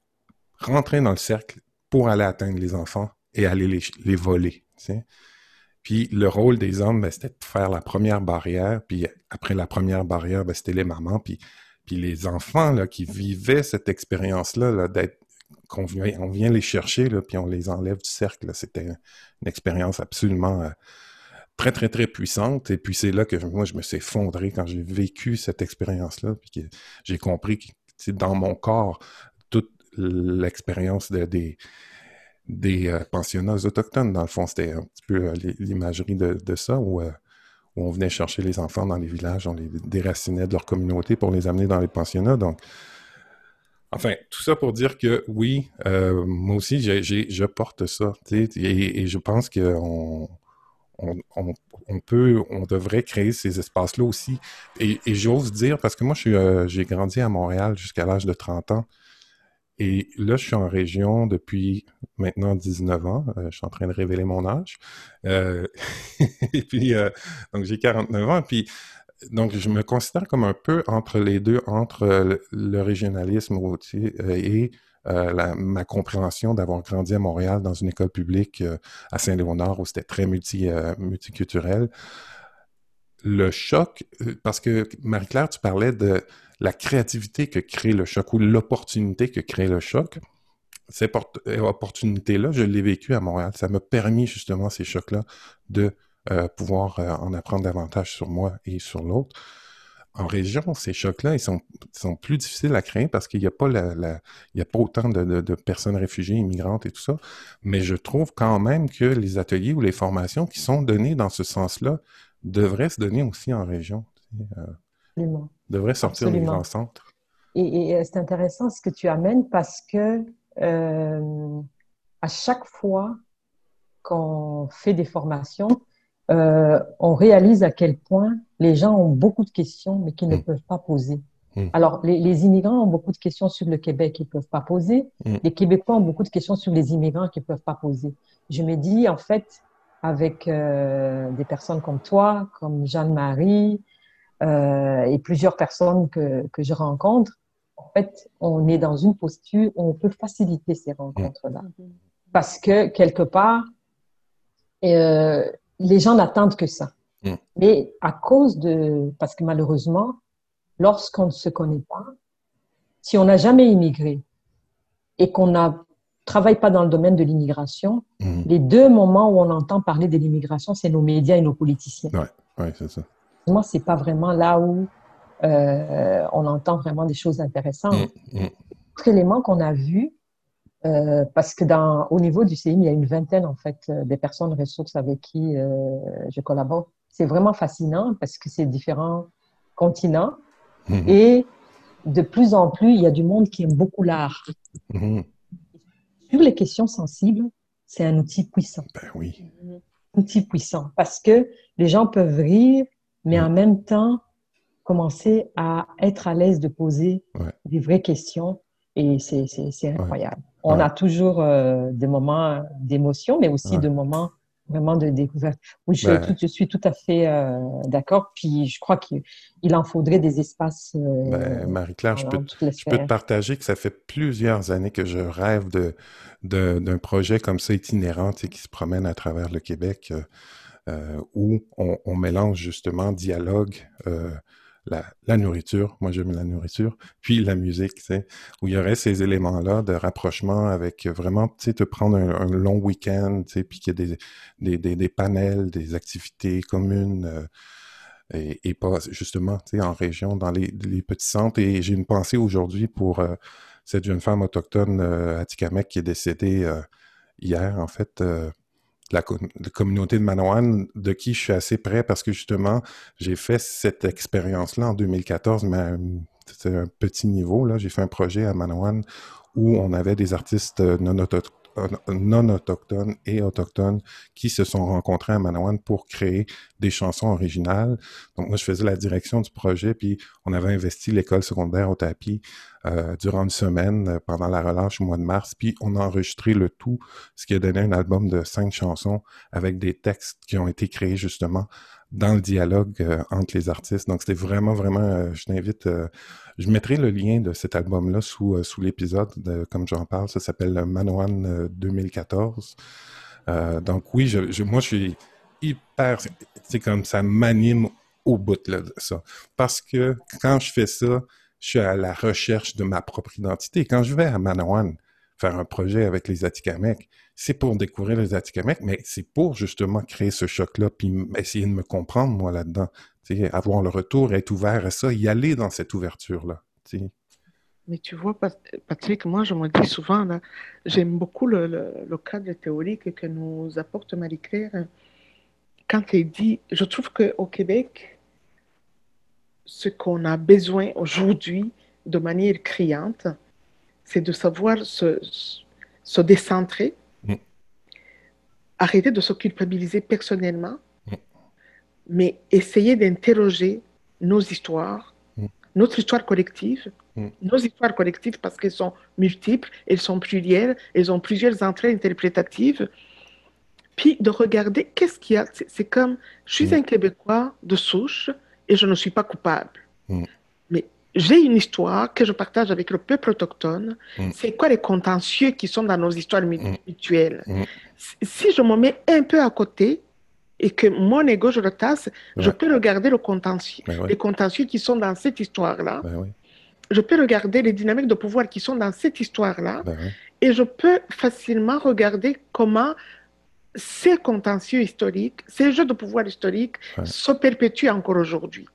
rentrer dans le cercle pour aller atteindre les enfants et aller les, les voler. Puis le rôle des hommes, ben, c'était de faire la première barrière, puis après la première barrière, ben, c'était les mamans, puis, puis les enfants là, qui vivaient cette expérience-là, -là, d'être qu'on vient, on vient les chercher, là, puis on les enlève du cercle. C'était une expérience absolument euh, très, très, très puissante. Et puis c'est là que moi, je me suis effondré quand j'ai vécu cette expérience-là, puis que j'ai compris que dans mon corps, l'expérience de, des, des euh, pensionnats autochtones, dans le fond, c'était un petit peu euh, l'imagerie de, ça, où, où, on venait chercher les enfants dans les villages, on les déracinait de leur communauté pour les amener dans les pensionnats. Donc, Enfin, tout ça pour dire que oui, euh, moi aussi, je porte ça. Et, et, je pense qu'on on, peut, on devrait créer ces espaces-là aussi. Et, j'ose dire, parce que moi, euh, j'ai grandi à Montréal jusqu'à l'âge de 30 ans. Et là, je suis en région depuis maintenant 19 ans. Euh, je suis en train de révéler mon âge. et puis, donc j'ai 49 ans. Puis, donc, je me considère comme un peu entre les deux, entre euh, le, régionalisme euh, et euh, ma compréhension d'avoir grandi à Montréal dans une école publique à Saint-Léonard où c'était très multi, multiculturel. Le choc, parce que Marie-Claire, tu parlais de la créativité que crée le choc ou l'opportunité que crée le choc. Cette opportunité-là, je l'ai vécue à Montréal. Ça m'a permis justement ces chocs-là de euh, pouvoir euh, en apprendre davantage sur moi et sur l'autre. En région, ces chocs-là, ils sont, plus difficiles à créer parce qu'il n'y a, pas autant de, personnes réfugiées, immigrantes et tout ça. Mais je trouve quand même que les ateliers ou les formations qui sont données dans ce sens-là devraient se donner aussi en région. Euh, devraient sortir des grands centres. Et, et c'est intéressant ce que tu amènes parce que euh, à chaque fois qu'on fait des formations, euh, on réalise à quel point les gens ont beaucoup de questions, mais qu'ils ne mm. peuvent pas poser. Mm. Alors, les, immigrants ont beaucoup de questions sur le Québec qu'ils ne peuvent pas poser. Mm. Les Québécois ont beaucoup de questions sur les immigrants qu'ils ne peuvent pas poser. Je me dis, en fait, avec euh, des personnes comme toi, comme Jeanne-Marie, euh, et plusieurs personnes que, que je rencontre, en fait, on est dans une posture où on peut faciliter ces rencontres-là. Parce que, quelque part, euh, les gens n'attendent que ça. Mm. Mais à cause de, parce que malheureusement, lorsqu'on ne se connaît pas, si on n'a jamais immigré et qu'on ne travaille pas dans le domaine de l'immigration, mm. les deux moments où on entend parler de l'immigration, c'est nos médias et nos politiciens. Oui, ouais, c'est ça. Moi, c'est pas vraiment là où euh, on entend vraiment des choses intéressantes. Mm, Autre élément qu'on a vu, euh, parce que dans, au niveau du CIM, il y a une vingtaine en fait euh, des personnes ressources avec qui je collabore. C'est vraiment fascinant parce que c'est différents continents mhm. et de plus en plus, il y a du monde qui aime beaucoup l'art. Mhm. Sur les questions sensibles, c'est un outil puissant. Ben oui. Un outil puissant parce que les gens peuvent rire, mais en même temps commencer à être à l'aise de poser des vraies questions et c'est incroyable. On a toujours euh, des moments d'émotion, mais aussi des moments vraiment de découverte. Oui, je, je suis tout à fait euh, d'accord. Puis je crois qu'il en faudrait des espaces. Euh, ben, Marie-Claire, je, peux, je peux te partager que ça fait plusieurs années que je rêve d'un de, d'un projet comme ça itinérant qui se promène à travers le Québec. Où on, mélange justement dialogue, la, nourriture, moi j'aime la nourriture, puis la musique, tu sais, où il y aurait ces éléments-là de rapprochement avec vraiment, tu sais, te prendre un, long week-end, tu sais, puis qu'il y ait des, des, des, panels, des activités communes, euh, et, pas justement, tu sais, en région, dans les, petits centres. Et j'ai une pensée aujourd'hui pour euh, cette jeune femme autochtone euh, Atikamek qui est décédée euh, hier, en fait, la, communauté de Manawan, de qui je suis assez près parce que justement, j'ai fait cette expérience-là en 2014, mais c'est un petit niveau. Là, j'ai fait un projet à Manawan où on avait des artistes non non autochtones et autochtones qui se sont rencontrés à Manawan pour créer des chansons originales. Donc moi, je faisais la direction du projet, puis on avait investi l'école secondaire au tapis euh, durant une semaine euh, pendant la relâche au mois de mars, puis on a enregistré le tout, ce qui a donné un album de cinq chansons avec des textes qui ont été créés justement dans le dialogue euh, entre les artistes. Donc, c'était vraiment, vraiment, euh, je t'invite, euh, je mettrai le lien de cet album-là sous, sous l'épisode, comme j'en parle. Ça s'appelle Manoan 2014. donc, oui, je, moi, je suis hyper, c'est comme ça m'anime au bout là, de ça. Parce que quand je fais ça, je suis à la recherche de ma propre identité. Quand je vais à Manawan faire un projet avec les Atikamekw, c'est pour découvrir les Atikamekw, mais c'est pour justement créer ce choc-là, puis essayer de me comprendre, moi, là-dedans. Avoir le retour, être ouvert à ça, y aller dans cette ouverture-là. Mais tu vois, Patrick, moi, je me dis souvent, j'aime beaucoup le, le, cadre théorique que nous apporte Marie-Claire quand elle dit, je trouve qu'au Québec, ce qu'on a besoin aujourd'hui de manière criante, c'est de savoir se, se décentrer, arrêter de se culpabiliser personnellement, mais essayer d'interroger nos histoires, notre histoire collective, nos histoires collectives parce qu'elles sont multiples, elles sont plurielles, elles ont plusieurs entrées interprétatives, puis de regarder qu'est-ce qu'il y a. C'est comme, je suis un Québécois de souche et je ne suis pas coupable j'ai une histoire que je partage avec le peuple autochtone. Mm. C'est quoi les contentieux qui sont dans nos histoires mm. mutuelles? Mm. Si je me mets un peu à côté et que mon ego, je le tasse, je peux regarder le contentieux, ben les contentieux qui sont dans cette histoire-là. Ben je peux regarder les dynamiques de pouvoir qui sont dans cette histoire-là. Ben et je peux facilement regarder comment ces contentieux historiques, ces jeux de pouvoir historiques se perpétuent encore aujourd'hui.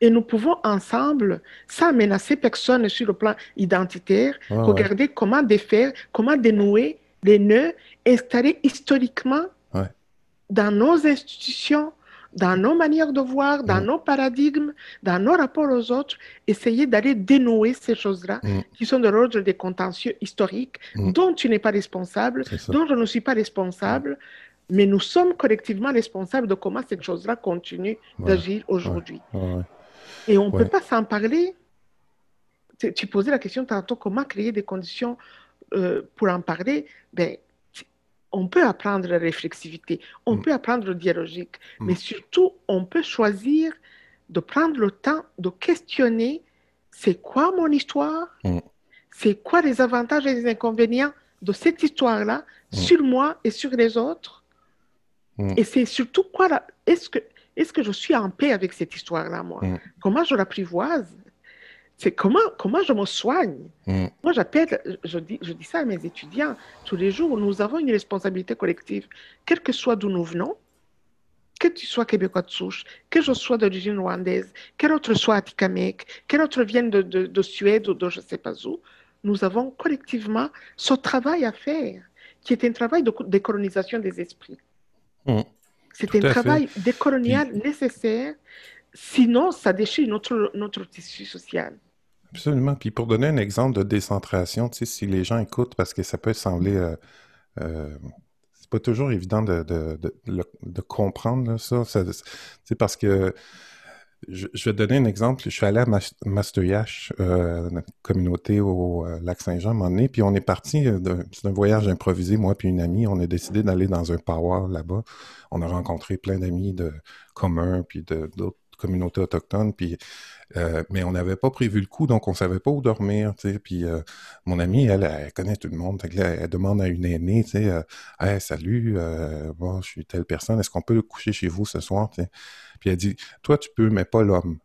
Et nous pouvons ensemble, sans menacer personne sur le plan identitaire, regarder comment défaire, comment dénouer les nœuds installés historiquement dans nos institutions, dans nos manières de voir, dans nos paradigmes, dans nos rapports aux autres, essayer d'aller dénouer ces choses-là mm. qui sont de l'ordre des contentieux historiques mm. dont tu n'es pas responsable, dont je ne suis pas responsable, mais nous sommes collectivement responsables de comment cette chose-là continue d'agir aujourd'hui. Et on ne peut pas s'en parler. Tu, posais la question tantôt, comment créer des conditions euh, pour en parler ben, On peut apprendre la réflexivité, on mm. peut apprendre le dialogique, mm. mais surtout, on peut choisir de prendre le temps de questionner c'est quoi mon histoire, mm. c'est quoi les avantages et les inconvénients de cette histoire-là sur moi et sur les autres? Et c'est surtout quoi, est-ce que est-ce que je suis en paix avec cette histoire-là, moi? Mm. Comment je l'apprivoise? C'est comment, comment je me soigne? Mm. Moi, j'appelle, je dis, je dis ça à mes étudiants tous les jours, nous avons une responsabilité collective, quel que soit d'où nous venons, que tu sois québécois de souche, que je sois d'origine rwandaise, quel autre soit atikamekw, quel autre vienne de, de, Suède ou de je ne sais pas où, nous avons collectivement ce travail à faire, qui est un travail de décolonisation des esprits. Mm. C'est un travail décolonial nécessaire, sinon ça déchire notre, notre tissu social. Absolument. Puis pour donner un exemple de décentration, tu sais, si les gens écoutent, parce que ça peut sembler... Euh, euh, c'est pas toujours évident de, de, de, comprendre ça. C'est parce que je, vais te donner un exemple. Je suis allé à Mastoyache, euh, communauté au euh, lac Saint-Jean, un moment puis on est parti euh, d'un voyage improvisé, moi puis une amie. On a décidé d'aller dans un power là-bas. On a rencontré plein d'amis de communs, puis d'autres communautés autochtones, puis euh, mais on n'avait pas prévu le coup, donc on savait pas où dormir. Puis mon amie, elle, elle, connaît tout le monde, elle, demande à une aînée, tu sais, hey, salut, bon, je suis telle personne, est-ce qu'on peut coucher chez vous ce soir. Puis elle dit, toi, tu peux, mais pas l'homme.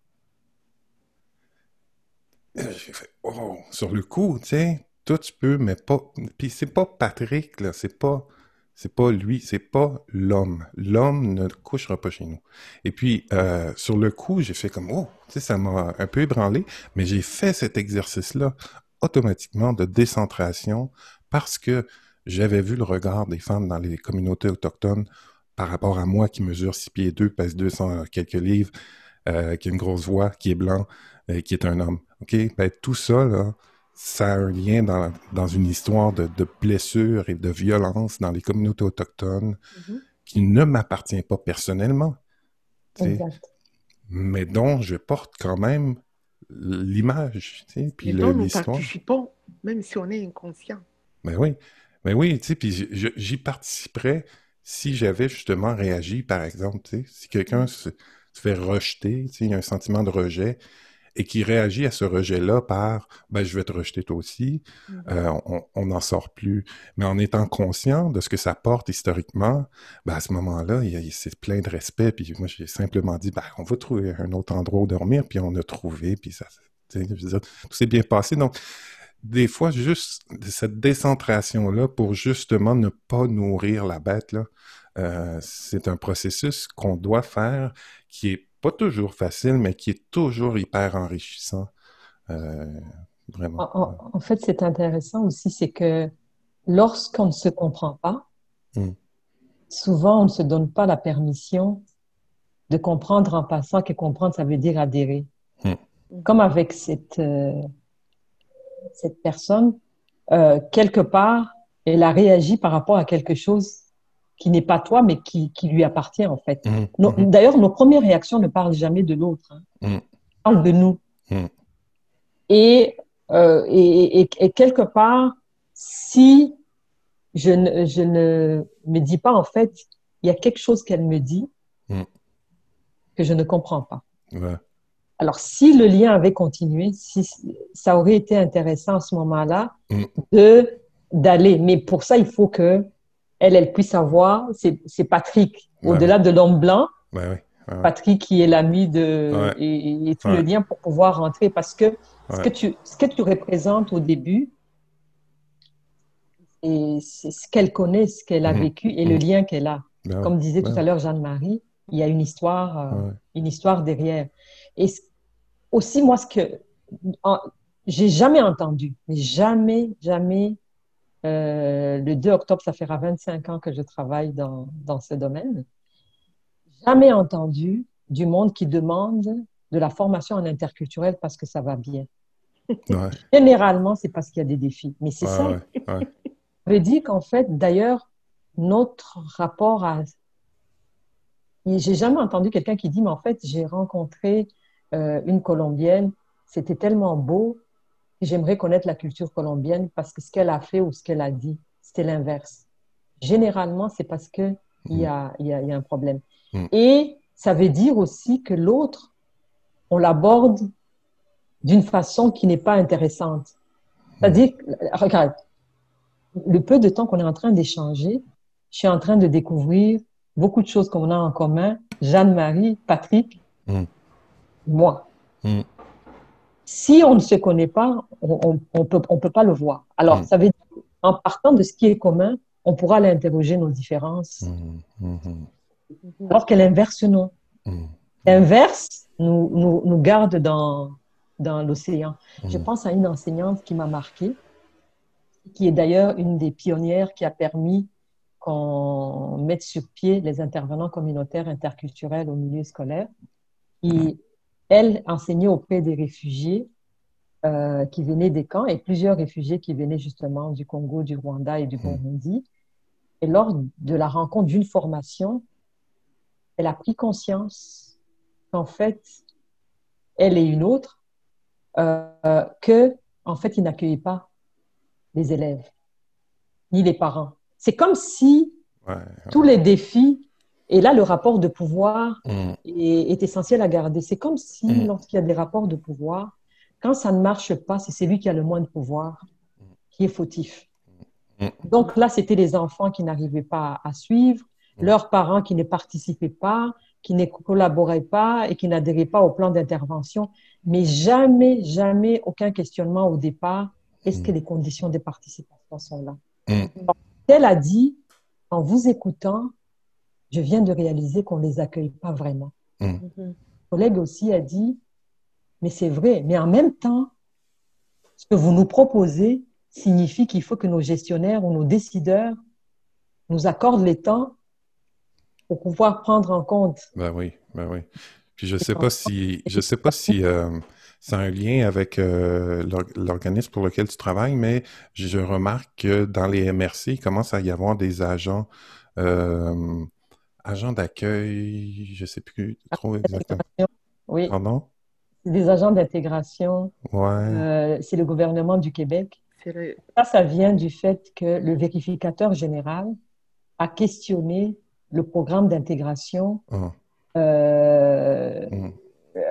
J'ai fait, oh, sur le coup, sais, toi, tu peux, mais pas. Puis c'est pas Patrick, là, c'est pas. C'est pas lui, c'est pas l'homme. L'homme ne couchera pas chez nous. Et puis, euh, sur le coup, j'ai fait comme, oh, tu ça m'a un peu ébranlé, mais j'ai fait cet exercice-là automatiquement de décentration parce que j'avais vu le regard des femmes dans les communautés autochtones par rapport à moi qui mesure 6 pieds 2, pèse 200 quelques livres, euh, qui a une grosse voix, qui est blanc, euh, qui est un homme. OK? Ben, tout ça, là, ça a un lien dans, dans une histoire de, de blessure et de violence dans les communautés autochtones mm-hmm. qui ne m'appartient pas personnellement. Mais dont je porte quand même l'image, puis l'histoire. même si on est inconscient. Mais ben oui, mais ben oui, tu sais, puis j'y participerais si j'avais justement réagi, par exemple, si quelqu'un se, se, fait rejeter, il y a un sentiment de rejet, et qui réagit à ce rejet-là par ben, je vais te rejeter toi aussi, mm-hmm. euh, on n'en sort plus. Mais en étant conscient de ce que ça porte historiquement, ben, à ce moment-là, c'est plein de respect. Puis moi, j'ai simplement dit ben, on va trouver un autre endroit où dormir, puis on a trouvé, puis ça, tout s'est bien passé. Donc, des fois, juste cette décentration-là pour justement ne pas nourrir la bête, là, euh, c'est un processus qu'on doit faire qui est pas toujours facile, mais qui est toujours hyper enrichissant. Euh, vraiment. En, fait, c'est intéressant aussi, c'est que lorsqu'on ne se comprend pas, hmm. souvent on ne se donne pas la permission de comprendre en passant que comprendre, ça veut dire adhérer. Hmm. Comme avec cette, euh, cette personne, euh, quelque part, elle a réagi par rapport à quelque chose qui n'est pas toi, mais qui, qui, lui appartient en fait. Mmh, mmh. D'ailleurs, nos premières réactions ne parlent jamais de l'autre, hein. mmh. parlent de nous. Et, euh, et, et, quelque part, si je ne, je ne me dis pas en fait, il y a quelque chose qu'elle me dit que je ne comprends pas. Alors, si le lien avait continué, si, ça aurait été intéressant à ce moment-là de d'aller. Mais pour ça, il faut que elle, elle puisse avoir, c'est Patrick, au-delà de l'homme blanc. Patrick qui est l'ami de et, tout le lien pour pouvoir rentrer parce que ce que tu ce que tu représentes au début et c'est ce qu'elle connaît, ce qu'elle a mhm. vécu et le mhm. lien qu'elle a. Ben Comme disait tout ben à l'heure Jeanne-Marie, il y a une histoire euh, une histoire derrière. Et aussi moi ce que j'ai jamais entendu, mais jamais jamais euh, le 2 octobre, ça fera 25 ans que je travaille dans, dans ce domaine. Jamais entendu du monde qui demande de la formation en interculturel parce que ça va bien. Généralement, c'est parce qu'il y a des défis. Mais c'est ça. Ça veut dire qu'en fait, d'ailleurs, notre rapport à... J'ai jamais entendu quelqu'un qui dit, mais en fait, j'ai rencontré euh, une Colombienne, c'était tellement beau, j'aimerais connaître la culture colombienne parce que ce qu'elle a fait ou ce qu'elle a dit, c'était l'inverse. Généralement, c'est parce qu'il y a, y, a, y a un problème. Mm. Et ça veut dire aussi que l'autre, on l'aborde d'une façon qui n'est pas intéressante. C'est-à-dire, regarde, le peu de temps qu'on est en train d'échanger, je suis en train de découvrir beaucoup de choses qu'on a en commun. Jeanne-Marie, Patrick, mm. Moi. Mm si on ne se connaît pas, on ne peut, on peut pas le voir. Alors, mm. ça veut dire, en partant de ce qui est commun, on pourra aller interroger nos différences. Mm, mm, Alors que l'inverse, non. L'inverse nous, nous, nous, garde dans, dans l'océan. Je pense à une enseignante qui m'a marquée, qui est d'ailleurs une des pionnières qui a permis qu'on mette sur pied les intervenants communautaires interculturels au milieu scolaire. Et elle enseignait auprès des réfugiés euh, qui venaient des camps et plusieurs réfugiés qui venaient justement du Congo, du Rwanda et du hmm. Burundi. Et lors de la rencontre d'une formation, elle a pris conscience qu'en fait, elle et une autre, euh, que en fait, ils n'accueillaient pas les élèves ni les parents. C'est comme si tous les défis et là, le rapport de pouvoir mm. est, essentiel à garder. C'est comme si, mm. lorsqu'il y a des rapports de pouvoir, quand ça ne marche pas, c'est celui qui a le moins de pouvoir qui est fautif. Mm. Donc là, c'était les enfants qui n'arrivaient pas à suivre, leurs parents qui ne participaient pas, qui ne collaboraient pas et qui n'adhéraient pas au plan d'intervention. Mais jamais, jamais aucun questionnement au départ. Est-ce que les conditions de participation sont là? Elle a dit, en vous écoutant, je viens de réaliser qu'on ne les accueille pas vraiment. Un mm. mhm. collègue aussi a dit, mais c'est vrai, mais en même temps, ce que vous nous proposez signifie qu'il faut que nos gestionnaires ou nos décideurs nous accordent les temps pour pouvoir prendre en compte. Ben oui, ben oui. Puis je sais pas si, je sais pas si, euh, ça a un lien avec euh, l'organisme pour lequel tu travailles, mais je remarque que dans les MRC, il commence à y avoir des agents, euh, agents d'accueil, je ne sais plus trop exactement. Oui. Pardon? Des agents d'intégration. Ouais. Euh, c'est le gouvernement du Québec. Ça, ça vient du fait que le vérificateur général a questionné le programme d'intégration ah. mmh.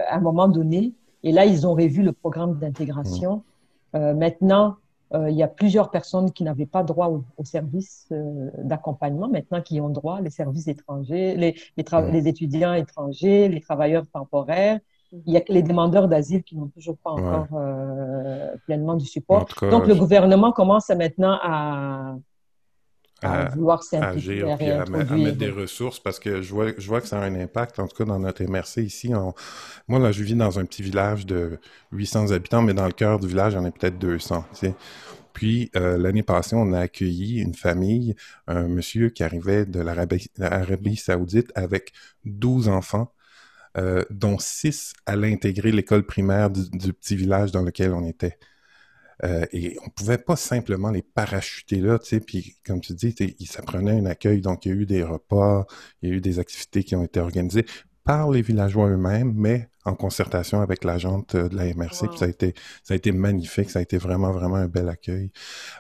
à un moment donné et là, ils ont revu le programme d'intégration. Mmh. Euh, maintenant, euh, il y a plusieurs personnes qui n'avaient pas droit au, service euh, d'accompagnement, maintenant qui ont droit, les services étrangers, les, les, mmh. les, étudiants étrangers, les travailleurs temporaires. Mmh. Il y a que les demandeurs d'asile qui n'ont toujours pas encore pleinement du support. Donc, le gouvernement commence maintenant à, à, vouloir agir, puis à, mettre des ressources parce que je vois, je vois que ça a un impact, en tout cas dans notre MRC ici. moi, là, je vis dans un petit village de 800 habitants, mais dans le cœur du village, il y en a peut-être 200. Puis, euh, l'année passée, on a accueilli une famille, un monsieur qui arrivait de l'Arabie saoudite avec 12 enfants, euh, dont 6 allaient intégrer l'école primaire du petit village dans lequel on était. Euh, et on pouvait pas simplement les parachuter là, tu sais, puis comme tu dis, ça prenait un accueil, donc il y a eu des repas, il y a eu des activités qui ont été organisées par les villageois eux-mêmes, mais en concertation avec l'agente de la MRC, puis ça a été ça a été magnifique, ça a été vraiment vraiment un bel accueil.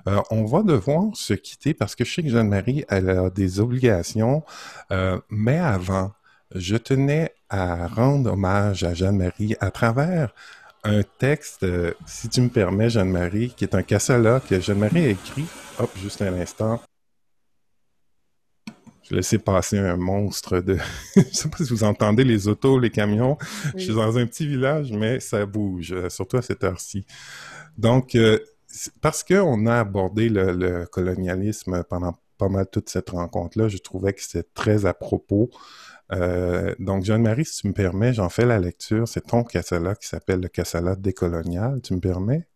Euh, on va devoir se quitter parce que je sais que Jeanne-Marie elle a des obligations, euh, mais avant, je tenais à rendre hommage à Jeanne-Marie à travers un texte, euh, si tu me permets, Jeanne-Marie, qui est un cassala que Jeanne-Marie a écrit. Hop, juste un instant. Je laissais passer un monstre de... je sais pas si vous entendez les autos, les camions. Je suis dans un petit village, mais ça bouge, euh, surtout à cette heure-ci. Donc, euh, parce qu'on a abordé le, colonialisme pendant pas mal toute cette rencontre-là, je trouvais que c'était très à propos. Euh, donc, Jeanne-Marie, si tu me permets, j'en fais la lecture. C'est ton cassala qui s'appelle le cassala décolonial. Tu me permets?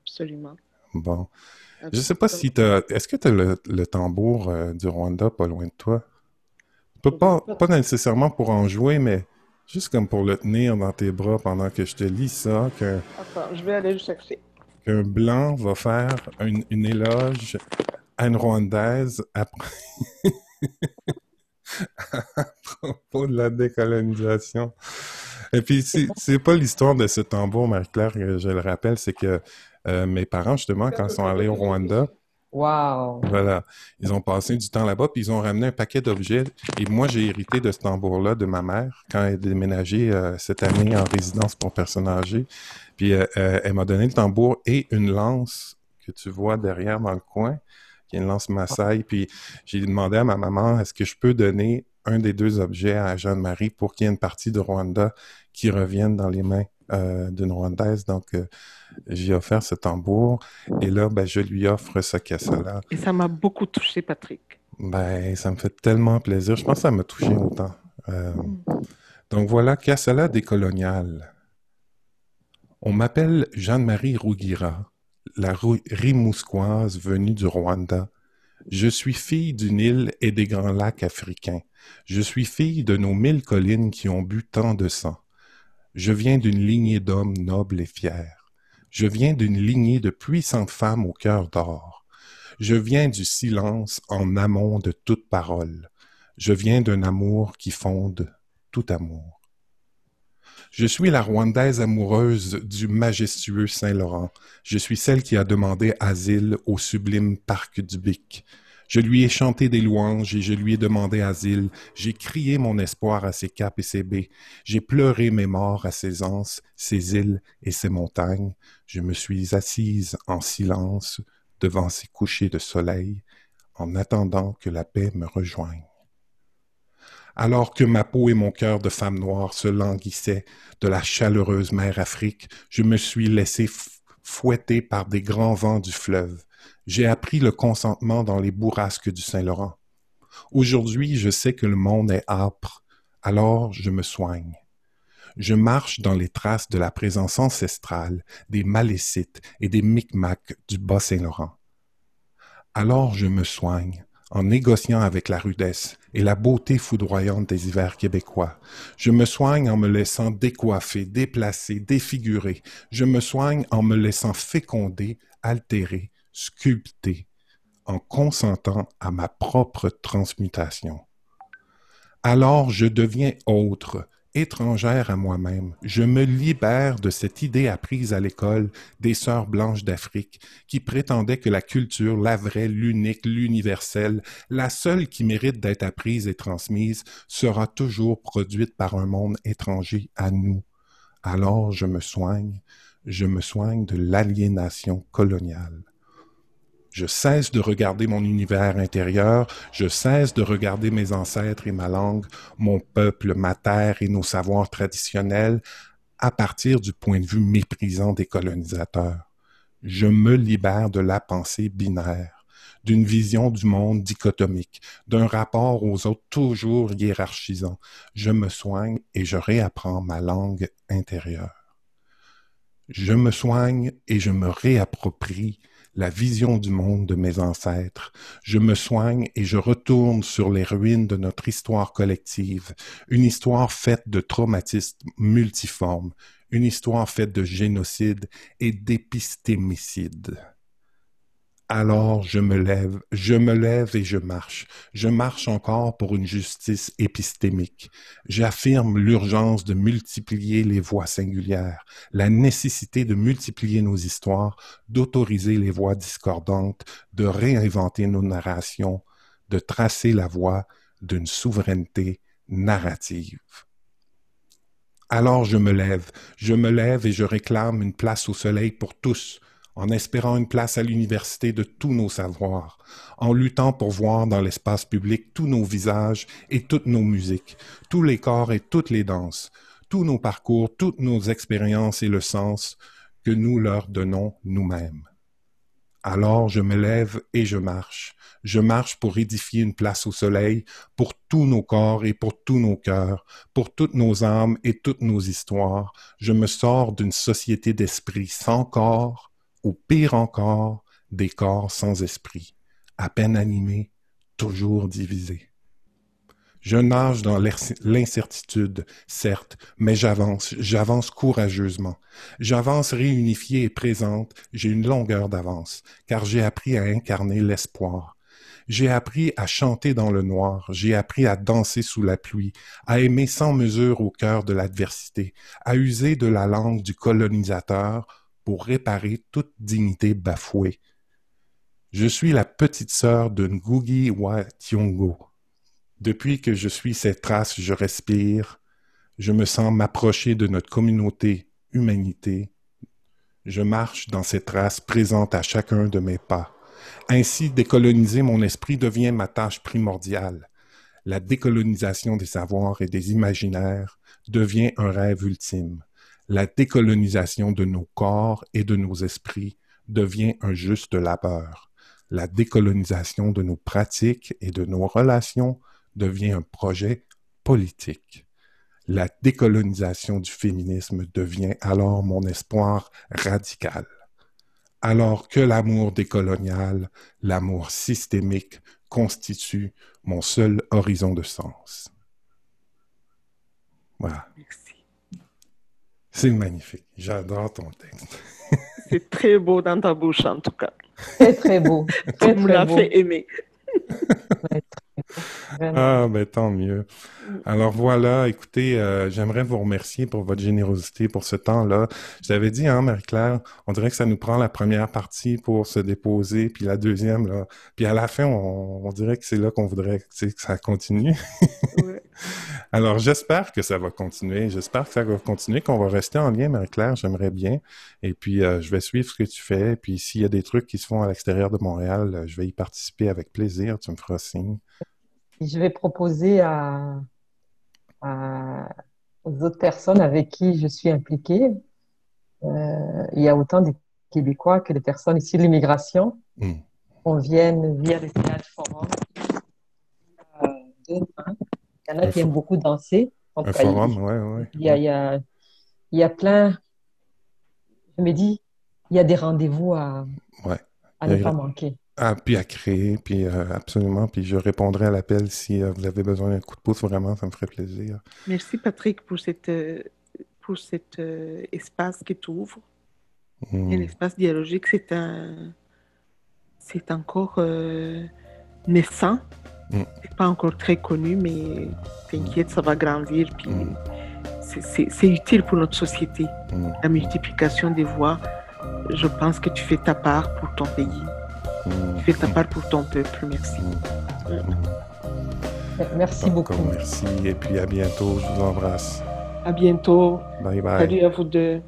Absolument. Bon. Je ne sais pas si tu as... Est-ce que tu as le, tambour euh, du Rwanda pas loin de toi? Pas, pas nécessairement pour en jouer, mais juste comme pour le tenir dans tes bras pendant que je te lis ça. Attends, je vais aller le chercher. Qu'un blanc va faire une, une éloge à une Rwandaise après... à propos de la décolonisation. Et puis, c'est pas l'histoire de ce tambour, Marie-Claire, je le rappelle, c'est que euh, mes parents, justement, quand ils sont allés au Rwanda, Wow. Voilà. Ils ont passé du temps là-bas, puis ils ont ramené un paquet d'objets. Et moi, j'ai hérité de ce tambour-là de ma mère quand elle a déménagé euh, cette année en résidence pour personnes âgées. Puis euh, elle m'a donné le tambour et une lance que tu vois derrière dans le coin qui lance Maasai. Puis j'ai demandé à ma maman, est-ce que je peux donner un des deux objets à Jeanne-Marie pour qu'il y ait une partie de Rwanda qui revienne dans les mains euh, d'une Rwandaise? Donc, euh, j'ai offert ce tambour. Et là, ben, je lui offre ce casse-là. Et ça m'a beaucoup touché, Patrick. Ben, ça me fait tellement plaisir. Je pense que ça m'a touché autant. Euh, donc voilà, casse-là décolonial. On m'appelle Jeanne-Marie Rougira la rimousquoise venue du Rwanda. Je suis fille d'une île et des grands lacs africains. Je suis fille de nos mille collines qui ont bu tant de sang. Je viens d'une lignée d'hommes nobles et fiers. Je viens d'une lignée de puissantes femmes au cœur d'or. Je viens du silence en amont de toute parole. Je viens d'un amour qui fonde tout amour. Je suis la Rwandaise amoureuse du majestueux Saint-Laurent. Je suis celle qui a demandé asile au sublime parc du Bic. Je lui ai chanté des louanges et je lui ai demandé asile. J'ai crié mon espoir à ses caps et ses baies. J'ai pleuré mes morts à ses anses, ses îles et ses montagnes. Je me suis assise en silence devant ces couchers de soleil, en attendant que la paix me rejoigne alors que ma peau et mon cœur de femme noire se languissaient de la chaleureuse mer Afrique, je me suis laissé fouetter par des grands vents du fleuve. J'ai appris le consentement dans les bourrasques du Saint-Laurent. Aujourd'hui, je sais que le monde est âpre, alors je me soigne. Je marche dans les traces de la présence ancestrale des Malécites et des Micmacs du Bas-Saint-Laurent. Alors je me soigne en négociant avec la rudesse et la beauté foudroyante des hivers québécois. Je me soigne en me laissant décoiffer, déplacer, défigurer. Je me soigne en me laissant féconder, altérer, sculpter, en consentant à ma propre transmutation. Alors je deviens autre, étrangère à moi-même, je me libère de cette idée apprise à l'école des sœurs blanches d'Afrique qui prétendaient que la culture, la vraie, l'unique, l'universelle, la seule qui mérite d'être apprise et transmise, sera toujours produite par un monde étranger à nous. Alors je me soigne, je me soigne de l'aliénation coloniale. Je cesse de regarder mon univers intérieur, je cesse de regarder mes ancêtres et ma langue, mon peuple, ma terre et nos savoirs traditionnels à partir du point de vue méprisant des colonisateurs. Je me libère de la pensée binaire, d'une vision du monde dichotomique, d'un rapport aux autres toujours hiérarchisant. Je me soigne et je réapprends ma langue intérieure. Je me soigne et je me réapproprie la vision du monde de mes ancêtres. Je me soigne et je retourne sur les ruines de notre histoire collective, une histoire faite de traumatismes multiformes, une histoire faite de génocide et d'épistémicide. Alors je me lève, je me lève et je marche. Je marche encore pour une justice épistémique. J'affirme l'urgence de multiplier les voix singulières, la nécessité de multiplier nos histoires, d'autoriser les voix discordantes, de réinventer nos narrations, de tracer la voie d'une souveraineté narrative. Alors je me lève, je me lève et je réclame une place au soleil pour tous, en espérant une place à l'université de tous nos savoirs, en luttant pour voir dans l'espace public tous nos visages et toutes nos musiques, tous les corps et toutes les danses, tous nos parcours, toutes nos expériences et le sens que nous leur donnons nous-mêmes. Alors je me lève et je marche. Je marche pour édifier une place au soleil pour tous nos corps et pour tous nos cœurs, pour toutes nos âmes et toutes nos histoires. Je me sors d'une société d'esprit sans corps ou pire encore, des corps sans esprit, à peine animés, toujours divisés. Je nage dans l'incertitude, certes, mais j'avance, j'avance courageusement. J'avance réunifiée et présente, j'ai une longueur d'avance, car j'ai appris à incarner l'espoir. J'ai appris à chanter dans le noir, j'ai appris à danser sous la pluie, à aimer sans mesure au cœur de l'adversité, à user de la langue du colonisateur, pour réparer toute dignité bafouée. Je suis la petite sœur de Ngugi wa Thiong'o. Depuis que je suis cette trace, je respire, je me sens m'approcher de notre communauté, humanité. Je marche dans cette traces présente à chacun de mes pas. Ainsi, décoloniser mon esprit devient ma tâche primordiale. La décolonisation des savoirs et des imaginaires devient un rêve ultime la décolonisation de nos corps et de nos esprits devient un juste labeur. La décolonisation de nos pratiques et de nos relations devient un projet politique. La décolonisation du féminisme devient alors mon espoir radical. Alors que l'amour décolonial, l'amour systémique, constitue mon seul horizon de sens. Voilà. C'est magnifique. J'adore ton texte. C'est très beau dans ta bouche, en tout cas. Très, très beau. tu me l'as fait aimer. Ah, ben tant mieux. Alors voilà, écoutez, euh, j'aimerais vous remercier pour votre générosité pour ce temps-là. Je t'avais dit, hein, Marie-Claire, on dirait que ça nous prend la première partie pour se déposer, puis la deuxième, là. Puis à la fin, on, dirait que c'est là qu'on voudrait que ça continue. Alors j'espère que ça va continuer. J'espère que ça va continuer, qu'on va rester en lien, Marie-Claire. J'aimerais bien. Et puis, euh, je vais suivre ce que tu fais. Puis s'il y a des trucs qui se font à l'extérieur de Montréal, euh, je vais y participer avec plaisir. Tu me feras signe je vais proposer à, aux autres personnes avec qui je suis impliquée. Euh, il y a autant des Québécois que des personnes issues de l'immigration. Mm. On vient via les plateformes. Euh, il y en a qui aiment beaucoup danser. Un forum, oui, oui. Il y a, il y, a, il y a plein. Je me dis, il y a des rendez-vous à, à ne pas manquer. Ah, puis à créer, puis euh, absolument. Puis je répondrai à l'appel si euh, vous avez besoin d'un coup de pouce, vraiment, ça me ferait plaisir. Merci Patrick pour, cette, pour cet espace que tu ouvres. Hmm. l'espace dialogique, c'est un. C'est encore naissant. Mm. C'est pas encore très connu, mais t'inquiète, ça va grandir. Puis mm. c'est utile pour notre société. Mm. La multiplication des voix, je pense que tu fais ta part pour ton pays. Tu fais ta part pour ton peuple. Merci. Merci beaucoup. Merci et puis à bientôt. Je vous embrasse. À bientôt. Bye bye. Salut à vous deux.